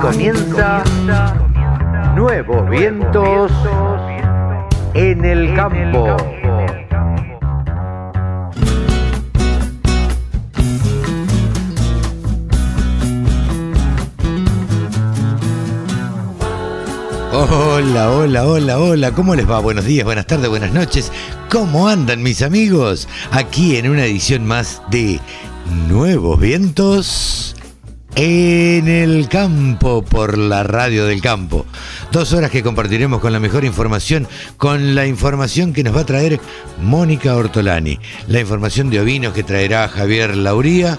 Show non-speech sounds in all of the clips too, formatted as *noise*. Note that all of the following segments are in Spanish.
comienza Nuevos Vientos en el Campo. Hola, hola, hola, hola, ¿cómo les va? Buenos días, buenas tardes, buenas noches. ¿Cómo andan mis amigos? Aquí en una edición más de Nuevos Vientos en el campo por la radio del campo. Dos horas que compartiremos con la mejor información, con la información que nos va a traer Mónica Ortolani, la información de ovinos que traerá Javier Lauría,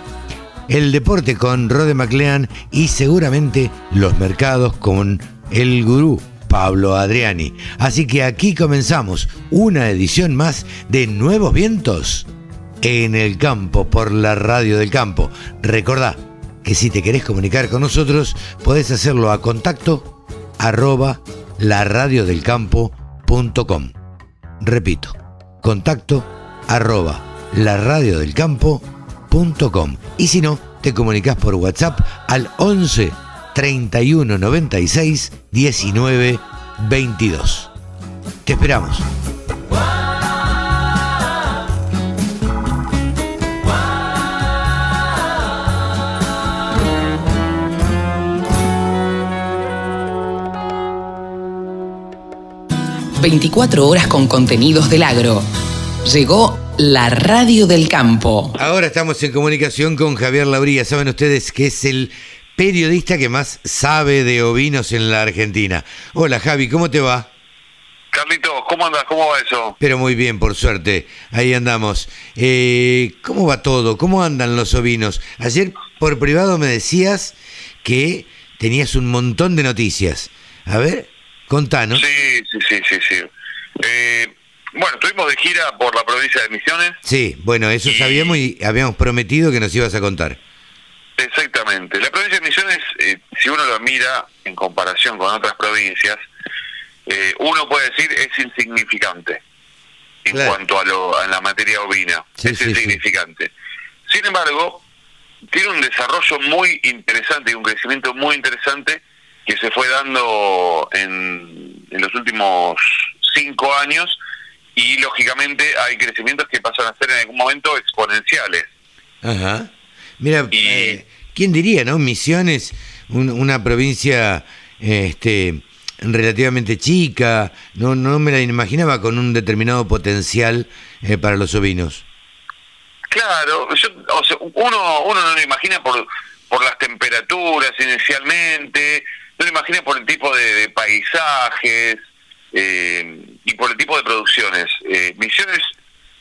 el deporte con Rode MacLean y seguramente los mercados con el gurú Pablo Adriani. Así que aquí comenzamos una edición más de Nuevos Vientos en el campo por la radio del campo. Recordá que si te querés comunicar con nosotros, podés hacerlo a contacto arroba laradiodelcampo.com. Repito, contacto arroba laradiodelcampo.com. Y si no, te comunicas por WhatsApp al 11 31 96 19 22. Te esperamos. 24 horas con contenidos del agro. Llegó la radio del campo. Ahora estamos en comunicación con Javier Lauría. Saben ustedes que es el periodista que más sabe de ovinos en la Argentina. Hola Javi, ¿cómo te va? Carlitos, ¿cómo andas? ¿Cómo va eso? Pero muy bien, por suerte. Ahí andamos. Eh, ¿Cómo va todo? ¿Cómo andan los ovinos? Ayer por privado me decías que tenías un montón de noticias. A ver, contanos. Sí, sí, sí, sí. sí. Eh, bueno, estuvimos de gira por la provincia de Misiones. Sí, bueno, eso sabíamos y habíamos prometido que nos ibas a contar. Exactamente. La provincia de Misiones, eh, si uno lo mira en comparación con otras provincias, eh, uno puede decir es insignificante en cuanto a, lo, a la materia ovina. es insignificante. Sin embargo, tiene un desarrollo muy interesante y un crecimiento muy interesante que se fue dando en, en los últimos cinco años y lógicamente hay crecimientos que pasan a ser en algún momento exponenciales. Ajá. Mira, eh, ¿quién diría, no? Misiones, una provincia este, relativamente chica, no, no me la imaginaba con un determinado potencial eh, para los ovinos. Claro, uno, uno no lo imagina por, por las temperaturas inicialmente, no lo imagina por el tipo de paisajes, eh, y por el tipo de producciones. Eh, Misiones,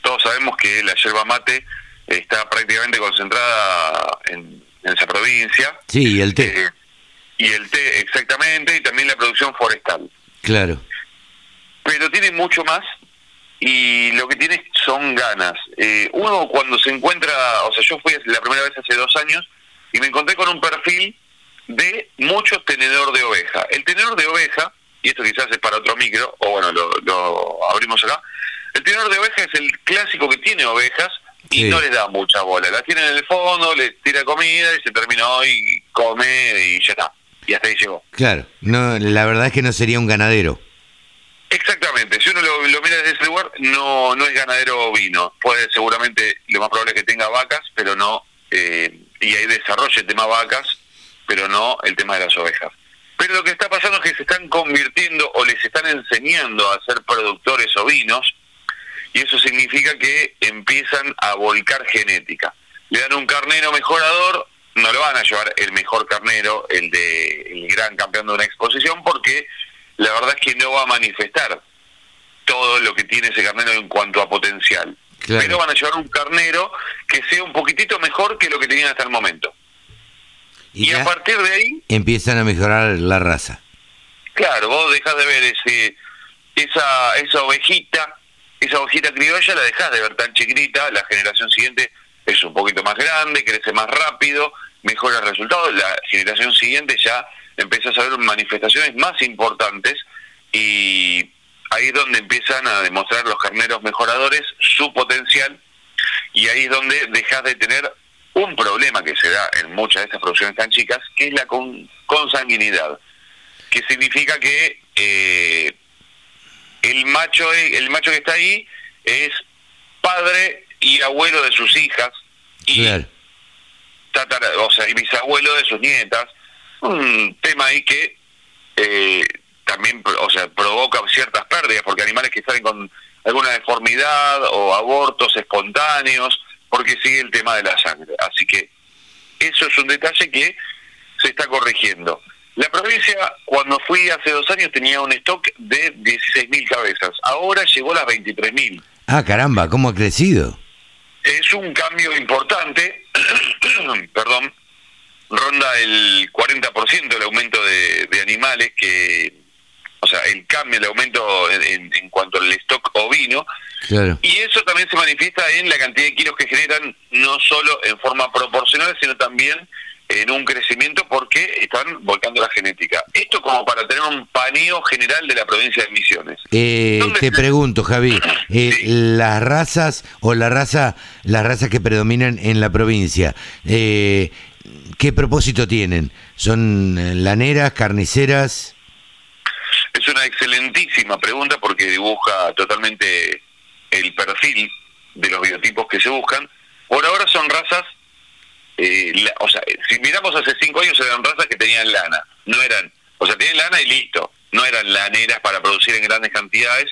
todos sabemos que la yerba mate está prácticamente concentrada en, esa provincia. Sí, y el té. Eh, y el té, exactamente, y también la producción forestal. Claro. Pero tiene mucho más y lo que tiene son ganas. uno cuando se encuentra, o sea, yo fui la primera vez hace dos años y me encontré con un perfil de mucho tenedor de oveja. El tenedor de oveja y esto quizás es para otro micro, o bueno, lo, abrimos acá. El tenedor de ovejas es el clásico que tiene ovejas y no le da mucha bola. La tiene en el fondo, le tira comida y se terminó y come y ya está. Y hasta ahí llegó. Claro, no, la verdad es que no sería un ganadero. Exactamente, si uno lo, mira desde ese lugar, no, no es ganadero ovino. Puede seguramente, lo más probable es que tenga vacas, pero no, eh, y ahí desarrolle el tema vacas, pero no el tema de las ovejas. Pero lo que está pasando es que se están convirtiendo o les están enseñando a ser productores ovinos y eso significa que empiezan a volcar genética. Le dan un carnero mejorador, no lo van a llevar el mejor carnero, el de el gran campeón de una exposición, porque la verdad es que no va a manifestar todo lo que tiene ese carnero en cuanto a potencial. Pero van a llevar un carnero que sea un poquitito mejor que lo que tenían hasta el momento. Y, a partir de ahí... Empiezan a mejorar la raza. Claro, vos dejás de ver ese esa esa ovejita, esa ovejita criolla la dejás de ver tan chiquitita, la generación siguiente es un poquito más grande, crece más rápido, mejora el resultado, la generación siguiente ya empiezas a ver manifestaciones más importantes y ahí es donde empiezan a demostrar los carneros mejoradores su potencial y ahí es donde dejas de tener un problema que se da en muchas de estas producciones tan chicas, que es la con, consanguinidad, que significa que eh, el macho el macho que está ahí es padre y abuelo de sus hijas y o sea, y bisabuelo de sus nietas, un tema ahí que eh, también, o sea, provoca ciertas pérdidas porque animales que salen con alguna deformidad o abortos espontáneos, porque sigue el tema de la sangre. Así que eso es un detalle que se está corrigiendo. La provincia, cuando fui hace dos años, tenía un stock de 16.000 cabezas. Ahora llegó a las 23.000. Ah, caramba, ¿cómo ha crecido? Es un cambio importante, *clears throat* perdón, ronda el 40% el aumento de, de animales que sea, el cambio, el aumento en, cuanto al stock ovino. Y eso también se manifiesta en la cantidad de kilos que generan, no solo en forma proporcional, sino también en un crecimiento porque están volcando la genética. Esto como para tener un paneo general de la provincia de Misiones. Eh, te pregunto, Javi, *clears throat* eh, las razas o la raza, las razas que predominan en la provincia, eh, ¿qué propósito tienen? ¿Son laneras, carniceras? Es una excelentísima pregunta porque dibuja totalmente el perfil de los biotipos que se buscan. Por ahora son razas, eh, o sea, si miramos hace cinco años eran razas que tenían lana, no eran, o sea, tienen lana y listo, no eran laneras para producir en grandes cantidades.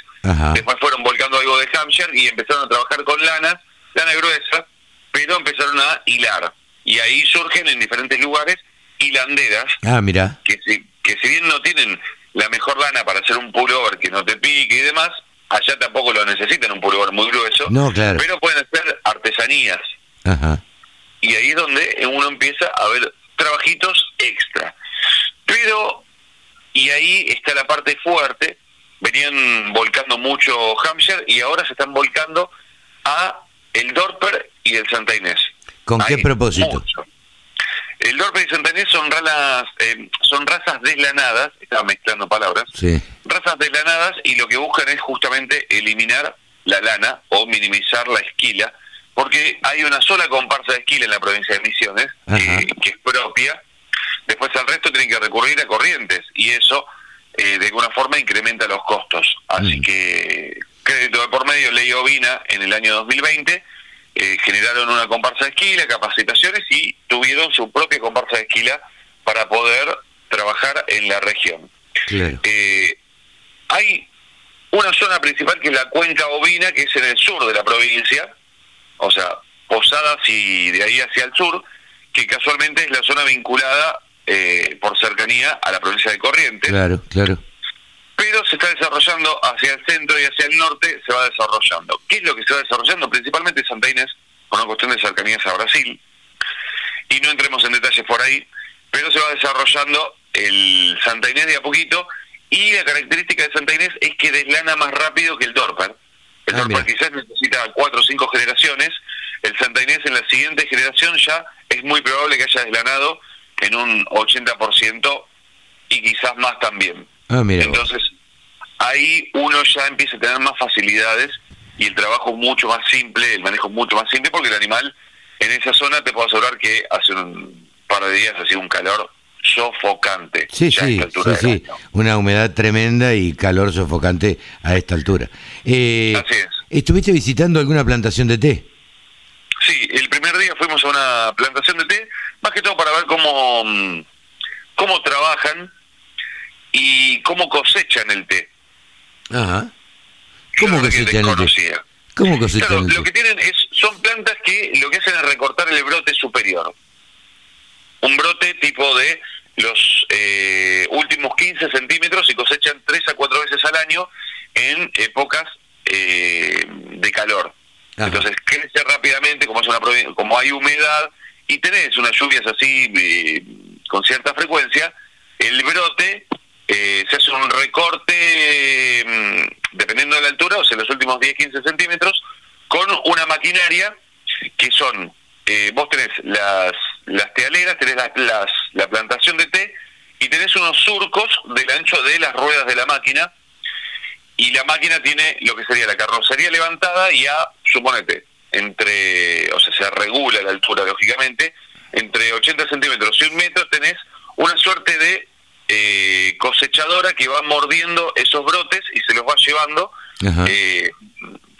Después fueron volcando algo de Hampshire y empezaron a trabajar con lanas, lana gruesa, pero empezaron a hilar. Y ahí surgen en diferentes lugares hilanderas. Ah, mira. Que si bien no tienen la mejor lana para hacer un pullover que no te pique y demás, allá tampoco lo necesitan, un pullover muy grueso, no, claro. pero pueden ser artesanías. Y ahí es donde uno empieza a ver trabajitos extra. Pero, y ahí está la parte fuerte, venían volcando mucho Hampshire y ahora se están volcando a el Dorper y el Santa Inés. ¿Con qué propósito? El Dorper y Santa Inés son, ralas, eh, son razas deslanadas, estaba mezclando palabras, razas deslanadas y lo que buscan es justamente eliminar la lana o minimizar la esquila, porque hay una sola comparsa de esquila en la provincia de Misiones, que es propia, después al resto tienen que recurrir a corrientes y eso eh, de alguna forma incrementa los costos. Así mm. que crédito de por medio, ley ovina en el año 2020 eh, generaron una comparsa de esquila, capacitaciones y tuvieron su propia comparsa de esquila para poder trabajar en la región. Eh, hay una zona principal que es la cuenca ovina, que es en el sur de la provincia, o sea, Posadas y de ahí hacia el sur, que casualmente es la zona vinculada eh, por cercanía a la provincia de Corrientes. Claro, claro pero se está desarrollando hacia el centro y hacia el norte, se va desarrollando. ¿Qué es lo que se va desarrollando? Principalmente Santa Inés, por una cuestión de cercanías a Brasil, y no entremos en detalles por ahí, pero se va desarrollando el Santa Inés de a poquito, y la característica de Santa Inés es que deslana más rápido que el Dorper. El ah, Dorper quizás necesita cuatro o cinco generaciones, el Santa Inés en la siguiente generación ya es muy probable que haya deslanado en un 80% y quizás más también. Ah, Entonces, ahí uno ya empieza a tener más facilidades y el trabajo mucho más simple, el manejo mucho más simple, porque el animal en esa zona te puedo asegurar que hace un par de días ha sido un calor sofocante. Sí, sí, sí, sí. Una humedad tremenda y calor sofocante a esta altura. Eh, Así es. ¿Estuviste visitando alguna plantación de té? Sí, el primer día fuimos a una plantación de té, más que todo para ver cómo, mm, cómo trabajan y cómo cosechan el té. Ajá. ¿Cómo? ¿Cómo cosechan el té? Lo que tienen es, son plantas que lo que hacen es recortar el brote superior. Un brote tipo de los eh, últimos 15 centímetros y cosechan 3 a 4 veces al año en épocas eh, de calor. Entonces crece rápidamente, como, es una como hay humedad y tenés unas lluvias así eh, con cierta frecuencia, el brote eh, se hace un recorte, mm, dependiendo de la altura, o sea, los últimos 10-15 centímetros, con una maquinaria que son, eh, vos tenés las, las tealeras, tenés las, la plantación de té y tenés unos surcos del ancho de las ruedas de la máquina y la máquina tiene lo que sería la carrocería levantada y a, suponete, entre, o sea, se regula la altura, lógicamente, entre 80 centímetros y un metro tenés una suerte de eh, cosechadora que va mordiendo esos brotes y se los va llevando. Eh,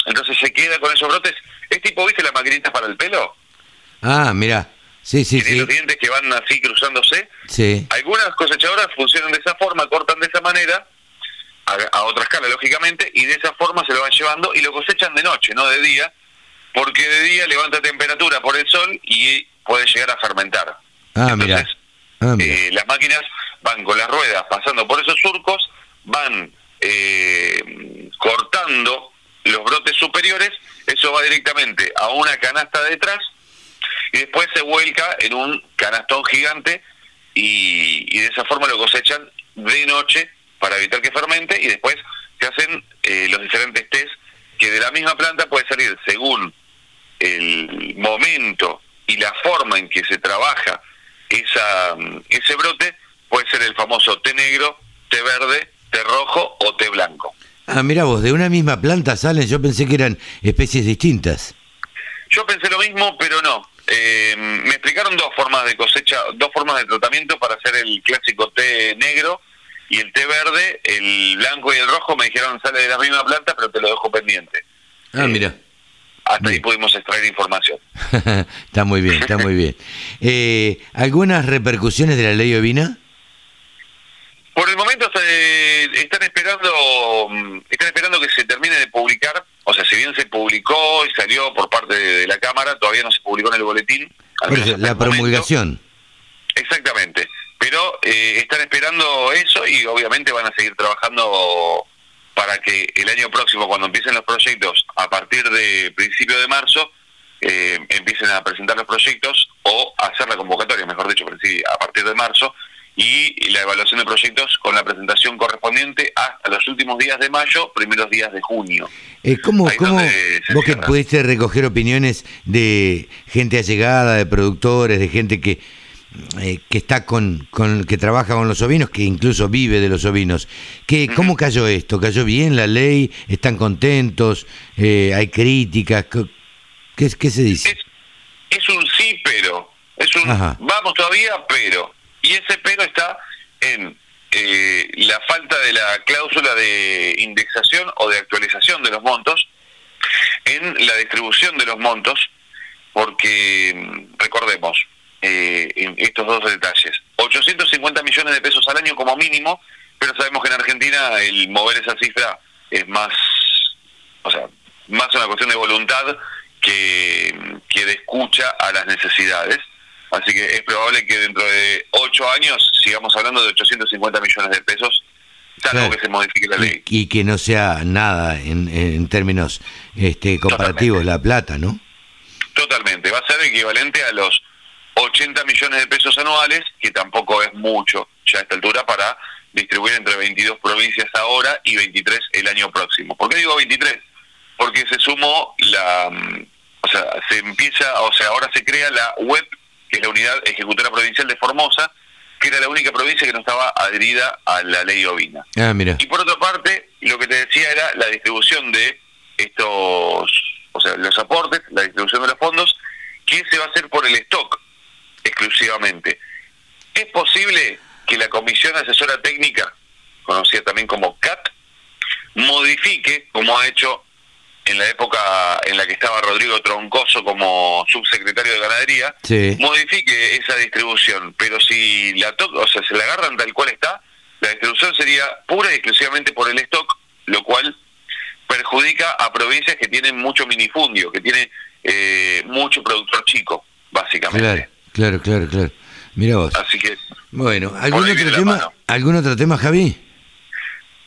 entonces se queda con esos brotes. ¿Es tipo, viste, las maquinitas para el pelo? Ah, mira. Sí, sí, sí. los dientes que van así cruzándose. Sí. Algunas cosechadoras funcionan de esa forma, cortan de esa manera, a, a otra escala, lógicamente, y de esa forma se lo van llevando y lo cosechan de noche, no de día, porque de día levanta temperatura por el sol y puede llegar a fermentar. Ah, mira. Ah, eh, las máquinas van con las ruedas pasando por esos surcos, van eh, cortando los brotes superiores, eso va directamente a una canasta detrás y después se vuelca en un canastón gigante y, de esa forma lo cosechan de noche para evitar que fermente y después se hacen eh, los diferentes test que de la misma planta puede salir según el momento y la forma en que se trabaja esa, ese brote, puede ser el famoso té negro, té verde, té rojo o té blanco. Ah, mira vos, de una misma planta salen, yo pensé que eran especies distintas. Yo pensé lo mismo, pero no. Eh, me explicaron dos formas de cosecha, dos formas de tratamiento para hacer el clásico té negro y el té verde, el blanco y el rojo me dijeron sale de la misma planta, pero te lo dejo pendiente. Ah, Eh, mira. Hasta ahí pudimos extraer información. *laughs* está muy bien, está muy bien. *laughs* Eh, ¿Algunas repercusiones de la ley ovina? Por el momento se- están esperando mm, están esperando que se termine de publicar, o sea, si bien se publicó y salió por parte de, de la Cámara, todavía no se publicó en el boletín. al menos la el momento. promulgación. Exactamente. Pero eh, están esperando eso y obviamente van a seguir trabajando para que el año próximo, cuando empiecen los proyectos, a partir de principio de marzo, eh, empiecen a presentar los proyectos o hacer la convocatoria, mejor dicho, pero sí, a partir de marzo, y la evaluación de proyectos con la presentación correspondiente hasta los últimos días de mayo, primeros días de junio. Eh, ¿Cómo, cómo vos que pudiste recoger opiniones de gente allegada, de productores, de gente que eh, que está con, con que trabaja con los ovinos, que incluso vive de los ovinos, ¿Qué, ¿cómo cayó esto? ¿Cayó bien la ley? ¿Están contentos? Eh, ¿Hay críticas? ¿Qué, qué, qué se dice? Es, es un sí, pero. Es un Ajá. vamos todavía, pero. Y ese pero está en eh, la falta de la cláusula de indexación o de actualización de los montos, en la distribución de los montos, porque mm, recordemos eh, en estos dos detalles: 850 millones de pesos al año como mínimo, pero sabemos que en Argentina el mover esa cifra es más, o sea, más una cuestión de voluntad que, que de escucha a las necesidades. Así que es probable que dentro de ocho años sigamos hablando de 850 millones de pesos, salvo Claro. que se modifique la ley. Y, y que no sea nada en, en términos este, comparativos la plata, ¿no? Totalmente. Va a ser equivalente a los 80 millones de pesos anuales, que tampoco es mucho ya a esta altura para distribuir entre 22 provincias ahora y 23 el año próximo. ¿Por qué digo 23? Porque se sumó la... mm, O sea, se empieza, o sea, ahora se crea la web, que es la Unidad Ejecutora Provincial de Formosa, que era la única provincia que no estaba adherida a la ley ovina. Ah, mira. Y por otra parte, lo que te decía era la distribución de estos, o sea, los aportes, la distribución de los fondos, que se va a hacer por el stock exclusivamente. Es posible que la Comisión Asesora Técnica, conocida también como CAT, modifique, como ha hecho en la época en la que estaba Rodrigo Troncoso como subsecretario de Ganadería, Sí. modifique esa distribución, pero si la to o sea, se la agarran tal cual está, la distribución sería pura y exclusivamente por el stock, lo cual perjudica a provincias que tienen mucho minifundio, que tiene eh, mucho productor chico, básicamente. Claro, claro, claro, claro. Mira vos. Así que Bueno, ¿algún otro tema? ¿Algún otro tema, Javi?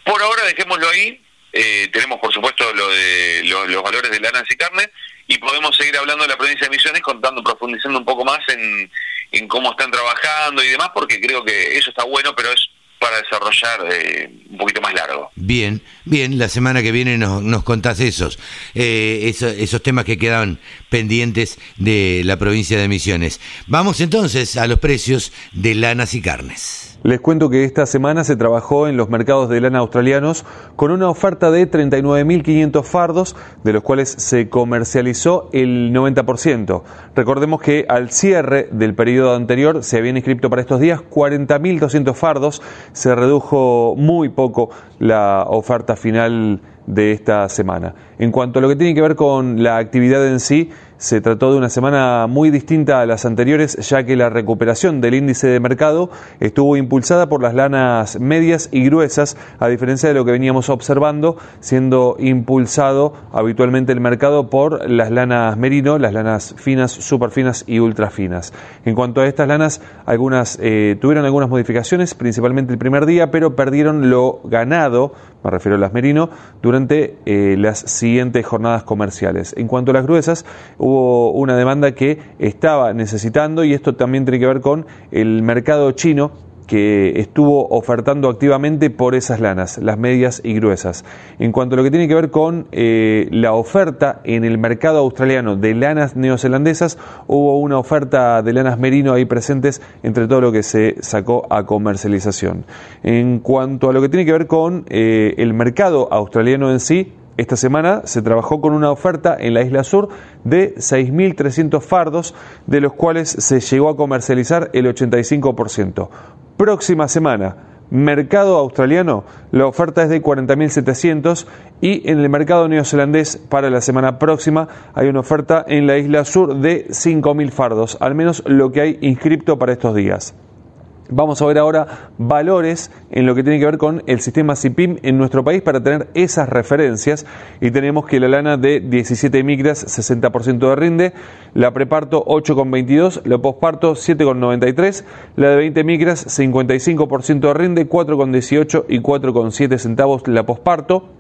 por ahora dejémoslo ahí. Eh, tenemos, por supuesto, lo de lo- los valores de lanas y carne y podemos seguir hablando de la provincia de Misiones, contando, profundizando un poco más en, en cómo están trabajando y demás, porque creo que eso está bueno, pero es para desarrollar eh, un poquito más largo. Bien, bien, la semana que viene nos, nos contás esos, eh, eso- esos temas que quedaban pendientes de la provincia de Misiones. Vamos entonces a los precios de lanas y carnes. Les cuento que esta semana se trabajó en los mercados de lana australianos con una oferta de 39.500 fardos, de los cuales se comercializó el 90%. Recordemos que al cierre del periodo anterior se habían inscrito para estos días 40.200 fardos, se redujo muy poco la oferta final de esta semana. En cuanto a lo que tiene que ver con la actividad en sí, se trató de una semana muy distinta a las anteriores, ya que la recuperación del índice de mercado estuvo impulsada por las lanas medias y gruesas, a diferencia de lo que veníamos observando, siendo impulsado habitualmente el mercado por las lanas merino, las lanas finas, superfinas y ultrafinas. En cuanto a estas lanas, algunas eh, tuvieron algunas modificaciones, principalmente el primer día, pero perdieron lo ganado, me refiero a las merino, durante eh, las siguientes jornadas comerciales. En cuanto a las gruesas, hubo una demanda que estaba necesitando y esto también tiene que ver con el mercado chino que estuvo ofertando activamente por esas lanas, las medias y gruesas. En cuanto a lo que tiene que ver con eh, la oferta en el mercado australiano de lanas neozelandesas, hubo una oferta de lanas merino ahí presentes entre todo lo que se sacó a comercialización. En cuanto a lo que tiene que ver con eh, el mercado australiano en sí, esta semana se trabajó con una oferta en la isla sur de 6.300 fardos, de los cuales se llegó a comercializar el 85%. Próxima semana, mercado australiano, la oferta es de 40.700 y en el mercado neozelandés para la semana próxima hay una oferta en la isla sur de 5.000 fardos, al menos lo que hay inscripto para estos días. Vamos a ver ahora valores en lo que tiene que ver con el sistema CIPIM en nuestro país para tener esas referencias. Y tenemos que la lana de 17 micras, 60% de rinde, la preparto 8,22, la posparto 7,93, la de 20 micras 55% de rinde, 4,18 y 4,7 centavos la posparto.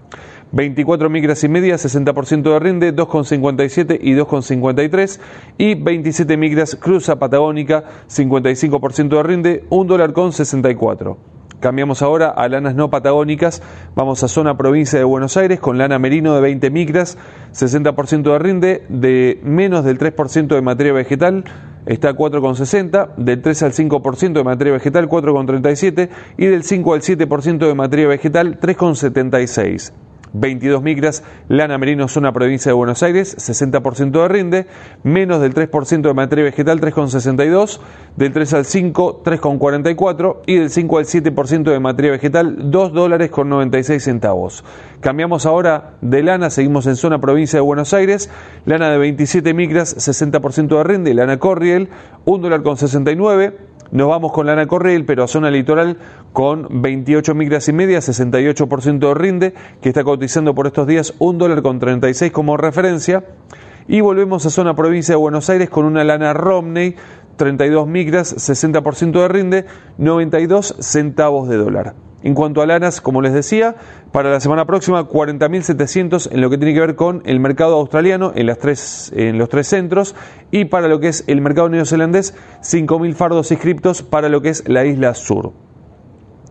24 micras y media, 60% de rinde, 2,57 y 2,53. Y 27 micras cruza patagónica, 55% de rinde, 1 dólar con 64. Cambiamos ahora a lanas no patagónicas. Vamos a zona provincia de Buenos Aires con lana merino de 20 micras, 60% de rinde, de menos del 3% de materia vegetal. Está 4,60, del 3 al 5% de materia vegetal 4,37 y del 5 al 7% de materia vegetal 3,76. 22 micras, lana merino zona provincia de Buenos Aires, 60% de rinde, menos del 3% de materia vegetal 3,62, del 3 al 5 3,44 y del 5 al 7% de materia vegetal 2 dólares con 96 centavos. Cambiamos ahora de lana, seguimos en zona provincia de Buenos Aires, lana de 27 micras, 60% de rinde, lana Corriel, 1 dólar con 69, nos vamos con lana Corriel, pero a zona litoral con 28 migras y media, 68% de rinde, que está cotizando por estos días un dólar con 36 como referencia. Y volvemos a zona provincia de Buenos Aires con una lana Romney, 32 migras, 60% de rinde, 92 centavos de dólar. En cuanto a lanas, como les decía, para la semana próxima 40.700 en lo que tiene que ver con el mercado australiano en, las tres, en los tres centros y para lo que es el mercado neozelandés 5.000 fardos inscriptos para lo que es la isla sur.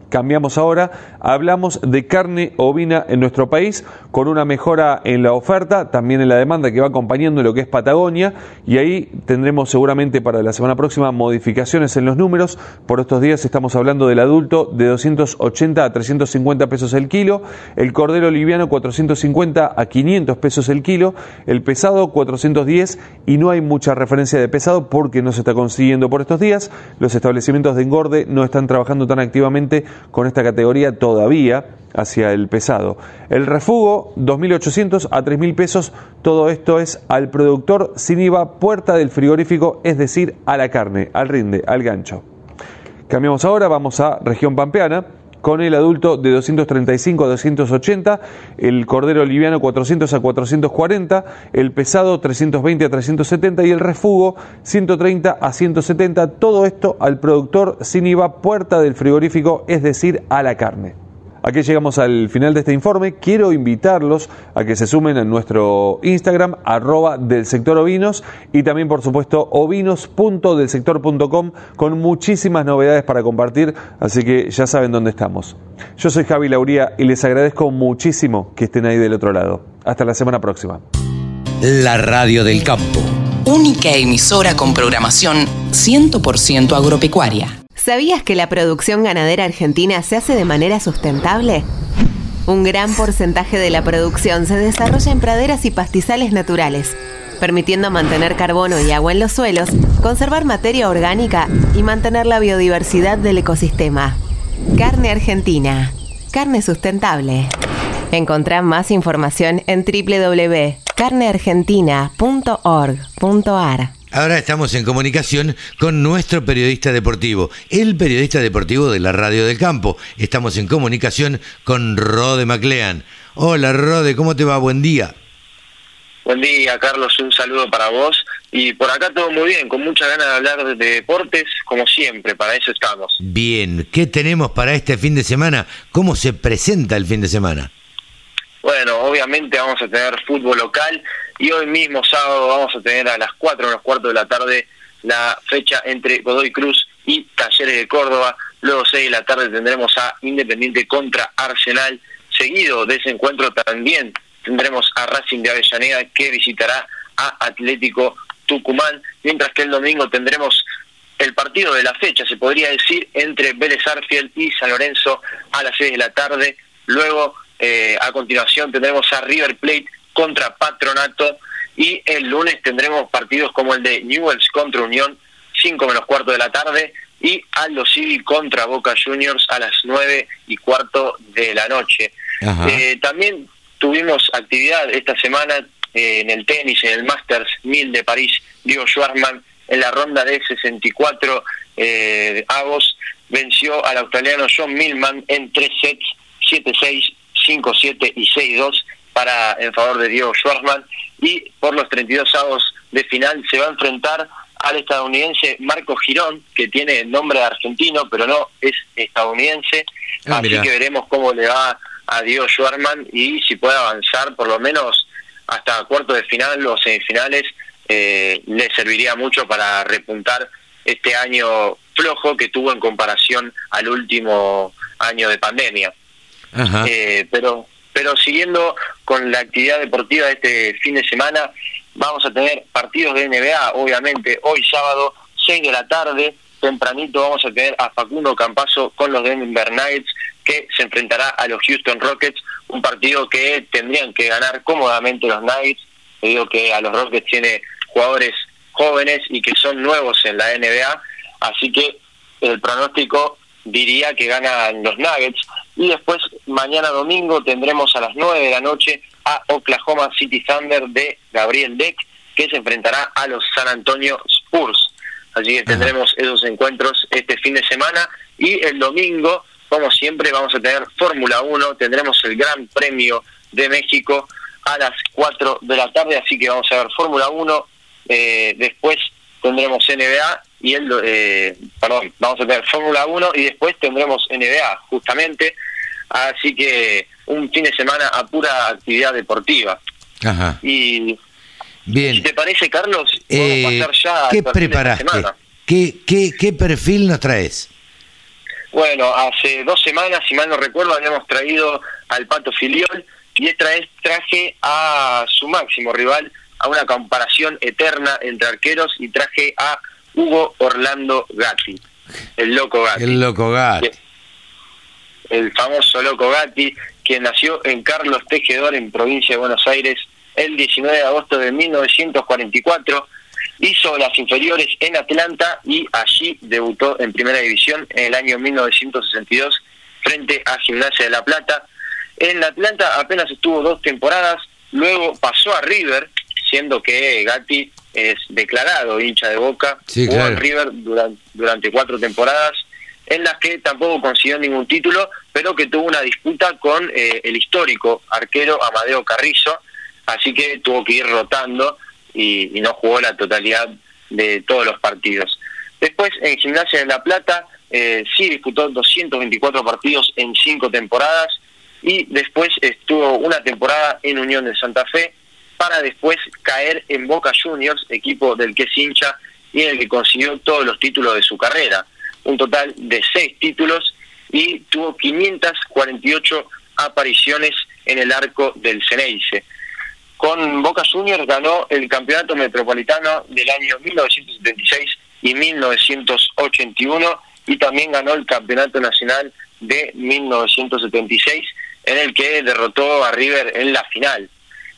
Cambiamos ahora, hablamos de carne ovina en nuestro país con una mejora en la oferta, también en la demanda que va acompañando lo que es Patagonia y ahí tendremos seguramente para la semana próxima modificaciones en los números. Por estos días estamos hablando del adulto de 280 a 350 pesos el kilo, el cordero liviano 450 a 500 pesos el kilo, el pesado 410 y no hay mucha referencia de pesado porque no se está consiguiendo por estos días. Los establecimientos de engorde no están trabajando tan activamente con esta categoría todavía hacia el pesado. El refugo, 2.800 a 3.000 pesos, todo esto es al productor sin IVA, puerta del frigorífico, es decir, a la carne, al rinde, al gancho. Cambiamos ahora, vamos a región pampeana con el adulto de 235 a 280, el cordero liviano 400 a 440, el pesado 320 a 370 y el refugo 130 a 170. Todo esto al productor sin IVA, puerta del frigorífico, es decir, a la carne. Aquí llegamos al final de este informe. Quiero invitarlos a que se sumen a nuestro Instagram, arroba del sector ovinos, y también, por supuesto, ovinos.delsector.com con muchísimas novedades para compartir, así que ya saben dónde estamos. Yo soy Javi Lauría y les agradezco muchísimo que estén ahí del otro lado. Hasta la semana próxima. La Radio del Campo. Única emisora con programación 100% agropecuaria. ¿Sabías que la producción ganadera argentina se hace de manera sustentable? Un gran porcentaje de la producción se desarrolla en praderas y pastizales naturales, permitiendo mantener carbono y agua en los suelos, conservar materia orgánica y mantener la biodiversidad del ecosistema. Carne Argentina. Carne sustentable. Encontrá más información en www.carneargentina.org.ar. Ahora estamos en comunicación con nuestro periodista deportivo, el periodista deportivo de la Radio del Campo. Estamos en comunicación con Rode Maclean. Hola Rode, ¿cómo te va? Buen día. Buen día, Carlos. Un saludo para vos. Y por acá todo muy bien, con mucha ganas de hablar de deportes, como siempre, para eso estamos. Bien, ¿qué tenemos para este fin de semana? ¿Cómo se presenta el fin de semana? Bueno, obviamente vamos a tener fútbol local y hoy mismo sábado vamos a tener a las 4 menos cuarto de la tarde la fecha entre Godoy Cruz y Talleres de Córdoba. Luego 6 de la tarde tendremos a Independiente contra Arsenal. Seguido de ese encuentro también tendremos a Racing de Avellaneda que visitará a Atlético Tucumán, mientras que el domingo tendremos el partido de la fecha, se podría decir, entre Vélez Arfiel y San Lorenzo a las 6 de la tarde. Luego eh, a continuación tendremos a River Plate contra Patronato y el lunes tendremos partidos como el de Newells contra Unión, 5 menos cuarto de la tarde, y Aldo Civi contra Boca Juniors a las 9 y cuarto de la noche. Eh, también tuvimos actividad esta semana eh, en el tenis, en el Masters 1000 de París, Diego Schwartzman en la ronda de 64 eh, avos venció al australiano John Millman en tres sets, 7-6, 5-7 y 6-2 para en favor de Diego Schwartzman y por los 32 avos de final se va a enfrentar al estadounidense Marco Girón, que tiene nombre argentino, pero no es estadounidense. Ah, Así que veremos cómo le va a Diego Schwartzman y si puede avanzar por lo menos hasta cuartos de final o semifinales, eh, le serviría mucho para repuntar este año flojo que tuvo en comparación al último año de pandemia. Eh, pero, pero siguiendo con la actividad deportiva de este fin de semana, vamos a tener partidos de NBA, obviamente, hoy sábado, 6 de la tarde, tempranito vamos a tener a Facundo Campazo con los Denver Knights, que se enfrentará a los Houston Rockets, un partido que tendrían que ganar cómodamente los Knights, digo que a los Rockets tiene jugadores jóvenes y que son nuevos en la NBA, así que el pronóstico diría que ganan los Nuggets. Y después, mañana domingo, tendremos a las 9 de la noche a Oklahoma City Thunder de Gabriel Deck, que se enfrentará a los San Antonio Spurs. Allí que tendremos esos encuentros este fin de semana. Y el domingo, como siempre, vamos a tener Fórmula 1, tendremos el Gran Premio de México a las 4 de la tarde, así que vamos a ver Fórmula 1, eh, después tendremos NBA y el, eh, perdón, vamos a tener Fórmula 1 y después tendremos NBA, justamente. Así que un fin de semana a pura actividad deportiva. Ajá. Y Bien. si te parece, Carlos, Eh, podemos pasar ya ¿Qué de la preparaste? semana. ¿Qué, qué, ¿Qué perfil nos traes? Bueno, hace dos semanas, si mal no recuerdo, habíamos traído al Pato Filiol y esta vez traje a su máximo rival a una comparación eterna entre arqueros y traje a Hugo Orlando Gatti, el loco Gatti. El loco gato. El famoso Loco Gatti, quien nació en Carlos Tejedor, en provincia de Buenos Aires, el 19 de agosto de 1944. Hizo las inferiores en Atlanta y allí debutó en Primera División en el año 1962 frente a Gimnasia de La Plata. En Atlanta apenas estuvo dos temporadas, luego pasó a River, siendo que Gatti es declarado hincha de Boca, Sí, jugó claro. en River durante, durante cuatro temporadas, en las que tampoco consiguió ningún título, pero que tuvo una disputa con eh, el histórico arquero Amadeo Carrizo, así que tuvo que ir rotando y, y no jugó la totalidad de todos los partidos. Después, en Gimnasia de La Plata, eh, sí disputó 224 partidos en cinco temporadas y después estuvo una temporada en Unión de Santa Fe para después caer en Boca Juniors, equipo del que es hincha y en el que consiguió todos los títulos de su carrera, un total de seis títulos y tuvo 548 apariciones en el arco del Ceneice. Con Boca Juniors ganó el campeonato metropolitano del año 1976 y 1981 y también ganó el Campeonato Nacional de 1976 en el que derrotó a River en la final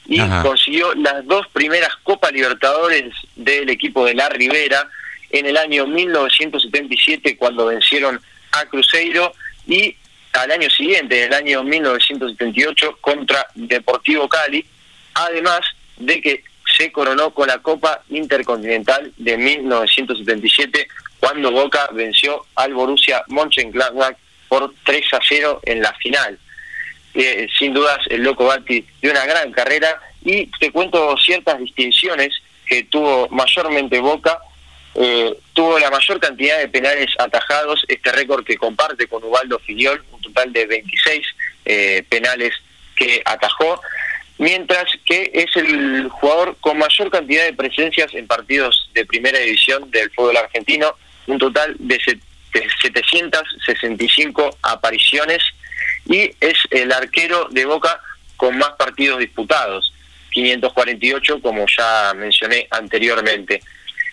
y consiguió las dos primeras Copa Libertadores del equipo de La Ribera en el año 1977 cuando vencieron a Cruzeiro y al año siguiente, en el año 1978, contra Deportivo Cali, además de que se coronó con la Copa Intercontinental de 1977 cuando Boca venció al Borussia Mönchengladbach por 3 a 0 en la final. Eh, sin dudas, el Loco Batti dio una gran carrera y te cuento ciertas distinciones que tuvo mayormente Boca. Eh, tuvo la mayor cantidad de penales atajados, este récord que comparte con Ubaldo Filiol, un total de 26 eh, penales que atajó, mientras que es el jugador con mayor cantidad de presencias en partidos de primera división del fútbol argentino, un total de 765 apariciones y es el arquero de Boca con más partidos disputados, 548 como ya mencioné anteriormente.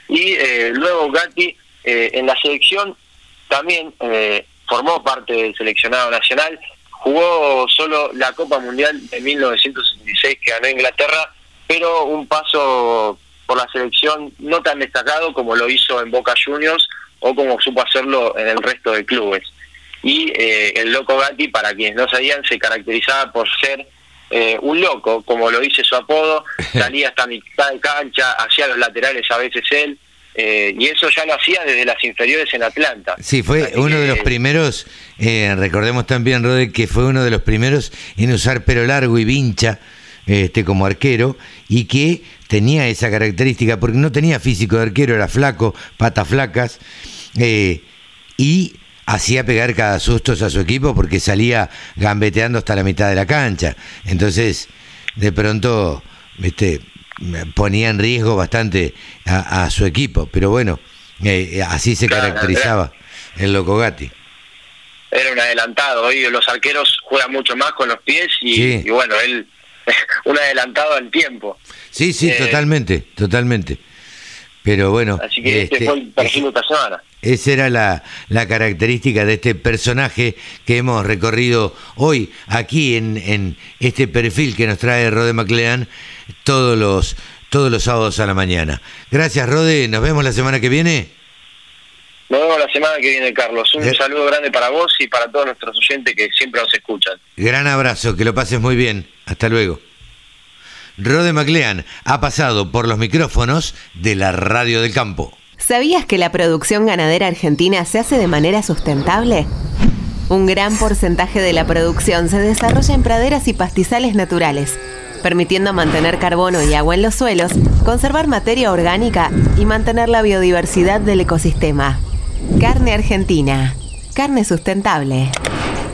Y eh, luego Gatti eh, en la selección también eh, formó parte del seleccionado nacional, jugó solo la Copa Mundial de 1966 que ganó Inglaterra, pero un paso por la selección no tan destacado como lo hizo en Boca Juniors o como supo hacerlo en el resto de clubes. Y eh, el loco Gatti, para quienes no sabían, se caracterizaba por ser eh, un loco, como lo dice su apodo, *laughs* salía hasta mitad de cancha, hacía los laterales a veces él, eh, y eso ya lo hacía desde las inferiores en Atlanta. Sí, fue uno de los primeros, recordemos también, Rode, que fue uno de los primeros en usar pelo largo y vincha este, como arquero, y que tenía esa característica, porque no tenía físico de arquero, era flaco, patas flacas, y hacía pegar cada susto a su equipo porque salía gambeteando hasta la mitad de la cancha. Entonces, de pronto, este, ponía en riesgo bastante a, su equipo. Pero bueno, eh, así se caracterizaba el Loco Gatti. Era un adelantado. Hoy los arqueros juegan mucho más con los pies y, bueno, él *laughs* un adelantado al tiempo. Sí, sí, eh, totalmente, totalmente. Pero bueno. Así que este, este fue el perfil de semana. Esa era la, la, característica de este personaje que hemos recorrido hoy aquí en, en este perfil que nos trae Rode MacLean todos los, todos los sábados a la mañana. Gracias, Rode. Nos vemos la semana que viene. Nos vemos la semana que viene, Carlos. Un saludo grande para vos y para todos nuestros oyentes que siempre nos escuchan. Gran abrazo, que lo pases muy bien. Hasta luego. Rode MacLean ha pasado por los micrófonos de la Radio del Campo. ¿Sabías que la producción ganadera argentina se hace de manera sustentable? Un gran porcentaje de la producción se desarrolla en praderas y pastizales naturales, permitiendo mantener carbono y agua en los suelos, conservar materia orgánica y mantener la biodiversidad del ecosistema. Carne argentina. Carne sustentable.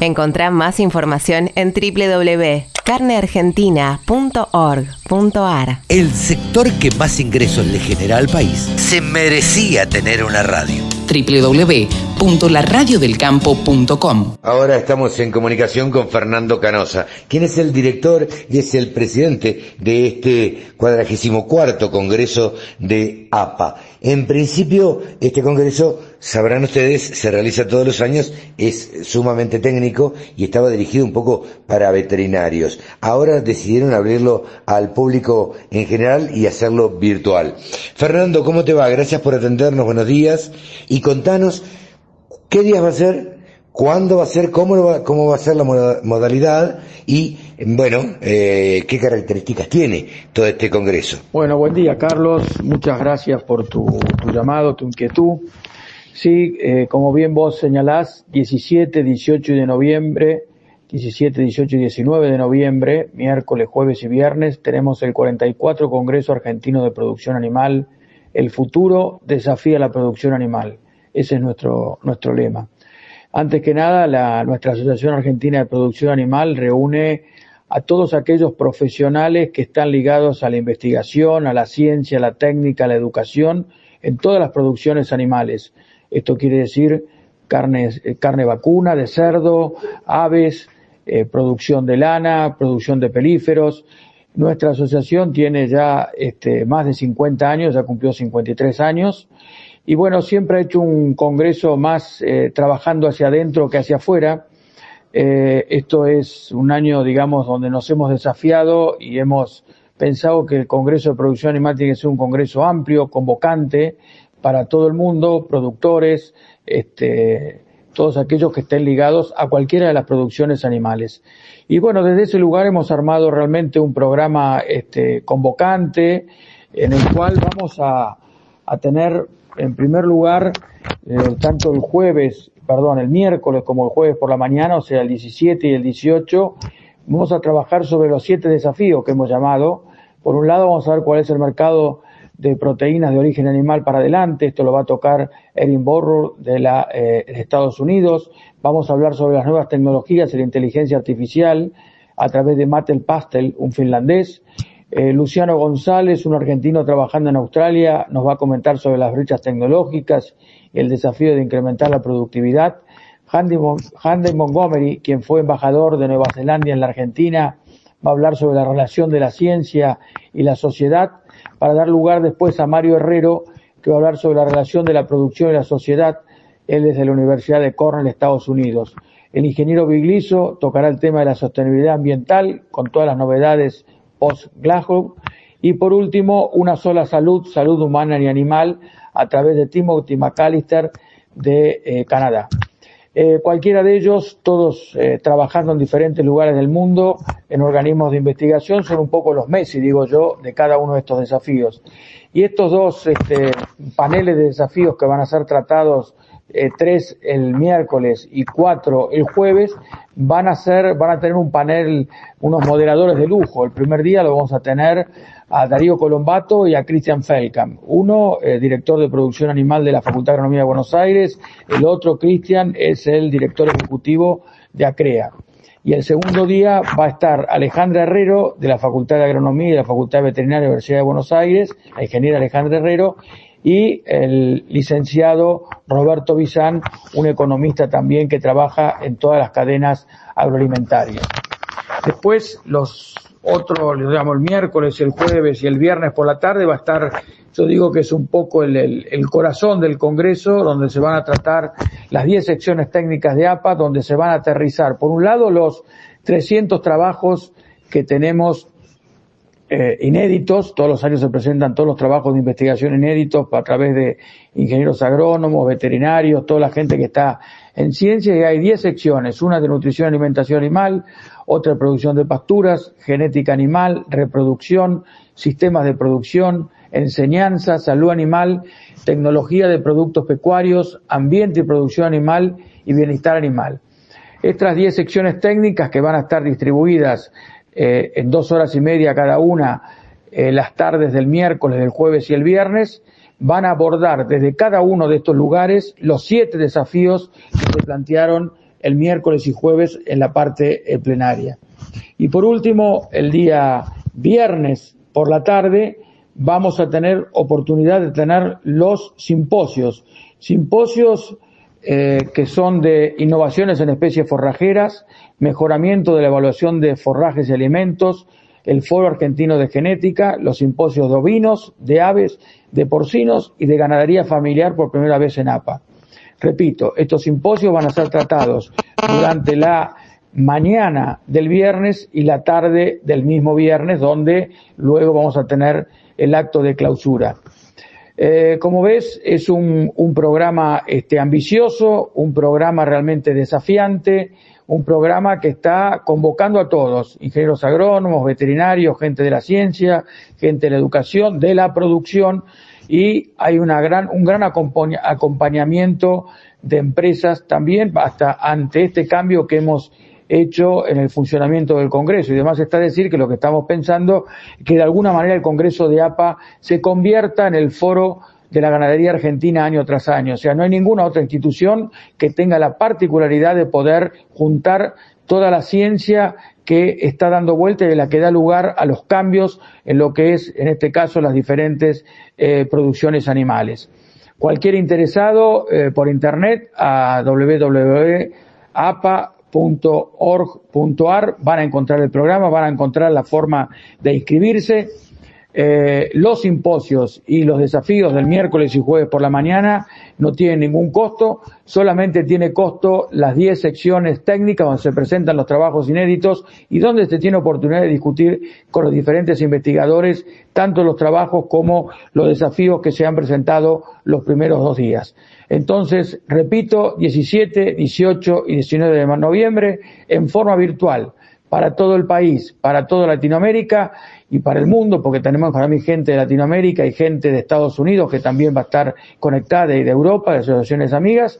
Encontrá más información en www.carneargentina.org.ar. El sector que más ingresos le genera al país se merecía tener una radio www.laradiodelcampo.com. Ahora estamos en comunicación con Fernando Canosa, quien es el director y es el presidente de este cuadragésimo cuarto Congreso de APA. En principio, este Congreso, sabrán ustedes, se realiza todos los años, es sumamente técnico y estaba dirigido un poco para veterinarios. Ahora decidieron abrirlo al público en general y hacerlo virtual. Fernando, ¿cómo te va? Gracias por atendernos, buenos días y contanos qué días va a ser, cuándo va a ser, cómo va, cómo va a ser la modalidad y, bueno, eh, qué características tiene todo este congreso. Bueno, buen día, Carlos. Muchas gracias por tu, llamado, tu inquietud. Sí, eh, como bien vos señalás, 17, 18 de noviembre, 17, 18 y 19 de noviembre, miércoles, jueves y viernes, tenemos el 44 Congreso Argentino de Producción Animal. El futuro desafía la producción animal. Ese es nuestro, nuestro lema. Antes que nada, la, nuestra Asociación Argentina de Producción Animal reúne a todos aquellos profesionales que están ligados a la investigación, a la ciencia, a la técnica, a la educación en todas las producciones animales. Esto quiere decir carne, eh, carne vacuna, de cerdo, aves, eh, producción de lana, producción de pelíferos. Nuestra asociación tiene ya este, más de 50 años, ya cumplió 53 años y bueno, siempre ha hecho un congreso más eh, trabajando hacia adentro que hacia afuera. Eh, esto es un año, digamos, donde nos hemos desafiado y hemos pensado que el Congreso de Producción Animal tiene que ser un congreso amplio, convocante para todo el mundo, productores, este, todos aquellos que estén ligados a cualquiera de las producciones animales. Y bueno, desde ese lugar hemos armado realmente un programa este, convocante en el cual vamos a, a tener, en primer lugar, eh, tanto el jueves, perdón, el miércoles como el jueves por la mañana, o sea, el 17 y el 18, vamos a trabajar sobre los siete desafíos que hemos llamado. Por un lado, vamos a ver cuál es el mercado de proteínas de origen animal para adelante. Esto lo va a tocar Erin Borro de, la, eh, Estados Unidos. Vamos a hablar sobre las nuevas tecnologías y la inteligencia artificial a través de Mattel Pastel, un finlandés. Eh, Luciano González, un argentino trabajando en Australia, nos va a comentar sobre las brechas tecnológicas y el desafío de incrementar la productividad. Andy, Montgomery, quien fue embajador de Nueva Zelanda en la Argentina, va a hablar sobre la relación de la ciencia y la sociedad para dar lugar después a Mario Herrero, que va a hablar sobre la relación de la producción y la sociedad. Él es de la Universidad de Cornell, Estados Unidos. El ingeniero Bigliso tocará el tema de la sostenibilidad ambiental con todas las novedades post-Glasgow. Y por último, una sola salud, salud humana y animal, a través de Timothy McAllister de eh, Canadá. Eh, cualquiera de ellos, todos eh, trabajando en diferentes lugares del mundo, en organismos de investigación, son un poco los Messi, digo yo, de cada uno de estos desafíos. Y estos dos este, paneles de desafíos que van a ser tratados eh, tres el miércoles y cuatro el jueves, van a ser, van a tener un panel, unos moderadores de lujo. El primer día lo vamos a tener a Darío Colombato y a Christian Felkamp. Uno, eh, director de producción animal de la Facultad de Agronomía de Buenos Aires, el otro, Christian, es el director ejecutivo de ACREA. Y el segundo día va a estar Alejandra Herrero, de la Facultad de Agronomía y de la Facultad de Veterinaria de la Universidad de Buenos Aires, la ingeniera Alejandra Herrero, y el licenciado Roberto Bizán, un economista también que trabaja en todas las cadenas agroalimentarias. Después, los otro, digamos, el miércoles, el jueves y el viernes por la tarde va a estar, yo digo que es un poco el, el, corazón del Congreso, donde se van a tratar las 10 secciones técnicas de APA, donde se van a aterrizar, por un lado, los 300 trabajos que tenemos eh, inéditos, todos los años se presentan todos los trabajos de investigación inéditos a través de ingenieros agrónomos, veterinarios, toda la gente que está en ciencia, y hay 10 secciones, una de nutrición, alimentación animal, otra producción de pasturas, genética animal, reproducción, sistemas de producción, enseñanza, salud animal, tecnología de productos pecuarios, ambiente y producción animal y bienestar animal. Estas 10 secciones técnicas que van a estar distribuidas eh, en dos horas y media cada una eh, las tardes del miércoles, del jueves y el viernes, van a abordar desde cada uno de estos lugares los siete desafíos que se plantearon el miércoles y jueves en la parte eh, plenaria. Y por último, el día viernes por la tarde vamos a tener oportunidad de tener los simposios. Simposios eh, que son de innovaciones en especies forrajeras, mejoramiento de la evaluación de forrajes y alimentos, el Foro Argentino de Genética, los simposios de ovinos, de aves, de porcinos y de ganadería familiar por primera vez en APA. Repito, estos simposios van a ser tratados durante la mañana del viernes y la tarde del mismo viernes, donde luego vamos a tener el acto de clausura. Eh, como ves, es un, programa este, ambicioso, un programa realmente desafiante, un programa que está convocando a todos, ingenieros agrónomos, veterinarios, gente de la ciencia, gente de la educación, de la producción, y hay una gran, un gran acompañamiento de empresas también hasta ante este cambio que hemos hecho en el funcionamiento del Congreso. Y además está decir que lo que estamos pensando es que de alguna manera el Congreso de APA se convierta en el foro de la ganadería argentina año tras año. O sea, no hay ninguna otra institución que tenga la particularidad de poder juntar toda la ciencia que está dando vuelta y de la que da lugar a los cambios en lo que es, en este caso, las diferentes eh, producciones animales. Cualquier interesado eh, por internet a www.apa.org.ar van a encontrar el programa, van a encontrar la forma de inscribirse. Eh, los simposios y los desafíos del miércoles y jueves por la mañana no tienen ningún costo, solamente tiene costo las 10 secciones técnicas donde se presentan los trabajos inéditos y donde se tiene oportunidad de discutir con los diferentes investigadores tanto los trabajos como los desafíos que se han presentado los primeros dos días. Entonces, repito, 17, 18 y 19 de noviembre en forma virtual para todo el país, para toda Latinoamérica y para el mundo, porque tenemos para mí gente de Latinoamérica y gente de Estados Unidos que también va a estar conectada y de Europa, de asociaciones amigas.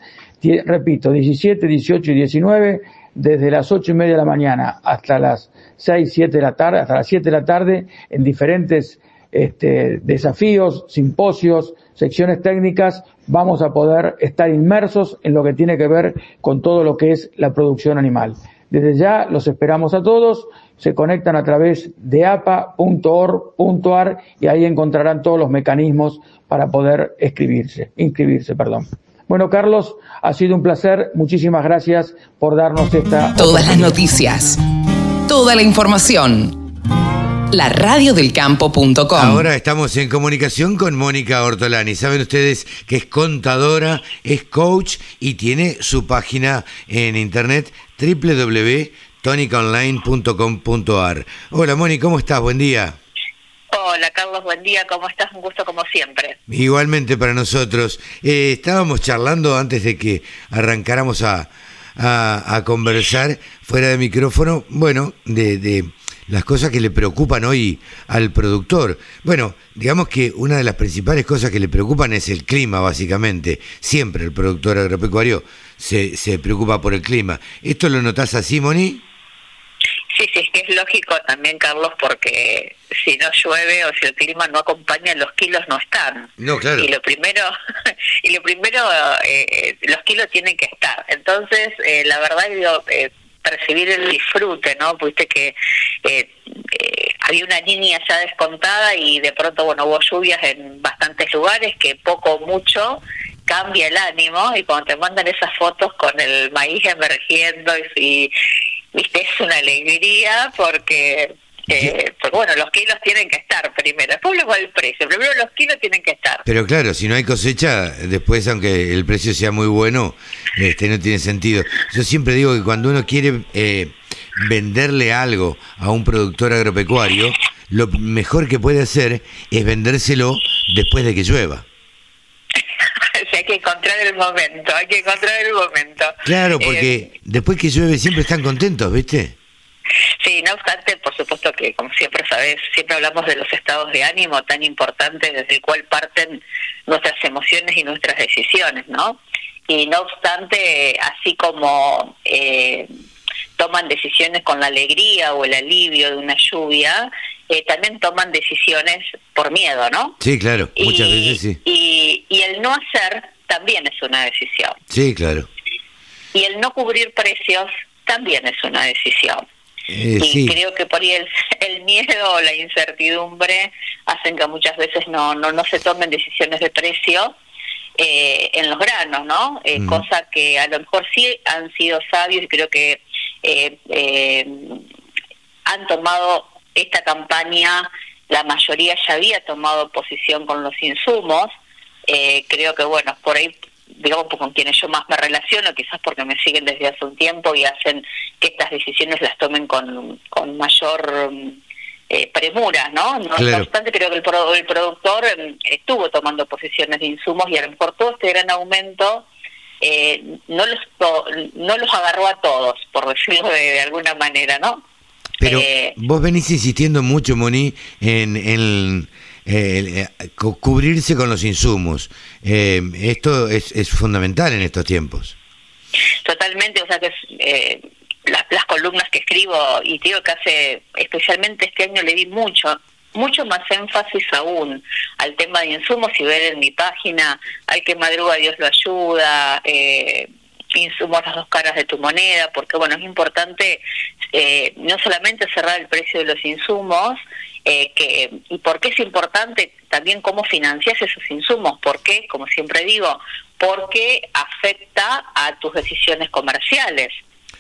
Repito, 17, 18 y 19, desde las ocho y media de la mañana hasta las 6, 7 de la tarde, hasta las 7 de la tarde, en diferentes este, desafíos, simposios, secciones técnicas, vamos a poder estar inmersos en lo que tiene que ver con todo lo que es la producción animal. Desde ya los esperamos a todos, se conectan a través de apa.org.ar y ahí encontrarán todos los mecanismos para poder escribirse, inscribirse, perdón. Bueno, Carlos, ha sido un placer. Muchísimas gracias por darnos esta. Todas las noticias, toda la información. La radiodelcampo.com. Ahora estamos en comunicación con Mónica Ortolani. Saben ustedes que es contadora, es coach y tiene su página en internet www.tonicaonline.com.ar. Hola Moni, ¿cómo estás? Buen día. Hola Carlos, buen día, ¿cómo estás? Un gusto como siempre. Igualmente para nosotros. Eh, estábamos charlando antes de que arrancáramos a, a, conversar fuera de micrófono, bueno, de, de las cosas que le preocupan hoy al productor. Bueno, digamos que una de las principales cosas que le preocupan es el clima, básicamente. Siempre el productor agropecuario se, se preocupa por el clima. ¿Esto lo notás así, Moni? Sí, sí, es que es lógico también, Carlos, porque si no llueve o si el clima no acompaña, los kilos no están. No, claro. Y lo primero, *laughs* y lo primero, eh, los kilos tienen que estar. Entonces, eh, la verdad, digo, eh, percibir el disfrute, ¿no? Viste que eh, eh, había una línea ya descontada y de pronto, bueno, hubo lluvias en bastantes lugares que poco o mucho cambia el ánimo y cuando te mandan esas fotos con el maíz emergiendo y, viste, es una alegría porque eh, porque bueno, los kilos tienen que estar primero, después luego el precio, primero los kilos tienen que estar. Pero claro, si no hay cosecha, después aunque el precio sea muy bueno, este no tiene sentido. Yo siempre digo que cuando uno quiere eh, venderle algo a un productor agropecuario, lo mejor que puede hacer es vendérselo después de que llueva. *laughs* hay que encontrar el momento, hay que encontrar el momento. Claro, porque eh, después que llueve siempre están contentos, ¿viste? Sí, no obstante, por supuesto que, como siempre sabes, siempre hablamos de los estados de ánimo tan importantes desde el cual parten nuestras emociones y nuestras decisiones, ¿no? Y no obstante, así como eh, toman decisiones con la alegría o el alivio de una lluvia, eh, también toman decisiones por miedo, ¿no? Sí, claro, muchas veces sí. Y, y el no hacer también es una decisión. Sí, claro. Y el no cubrir precios también es una decisión. Eh, y creo que por ahí el, miedo o la incertidumbre hacen que muchas veces no, no, no se tomen decisiones de precio eh, en los granos, ¿no? Eh, Cosa que a lo mejor sí han sido sabios y creo que eh, han tomado esta campaña, la mayoría ya había tomado posición con los insumos. creo que, bueno, por ahí digamos, con quienes yo más me relaciono, quizás porque me siguen desde hace un tiempo y hacen que estas decisiones las tomen con, con mayor eh, premura, ¿no? No, obstante, creo que el, el productor em, estuvo tomando posiciones de insumos y a lo mejor todo este gran aumento eh, no, los, no los agarró a todos, por decirlo de, alguna manera, ¿no? Pero eh, vos venís insistiendo mucho, Moni, en, en eh, eh cubrirse con los insumos. Eh, esto es, es, fundamental en estos tiempos. Totalmente, o sea que eh, las, las, columnas que escribo y digo que hace, especialmente este año le di mucho, mucho más énfasis aún al tema de insumos. Si ven en mi página, hay que madruga, Dios lo ayuda. Eh, insumos las dos caras de tu moneda, porque bueno, es importante eh, no solamente cerrar el precio de los insumos, eh, que, y por qué es importante también cómo financias esos insumos, ¿por qué? Como siempre digo, porque afecta a tus decisiones comerciales.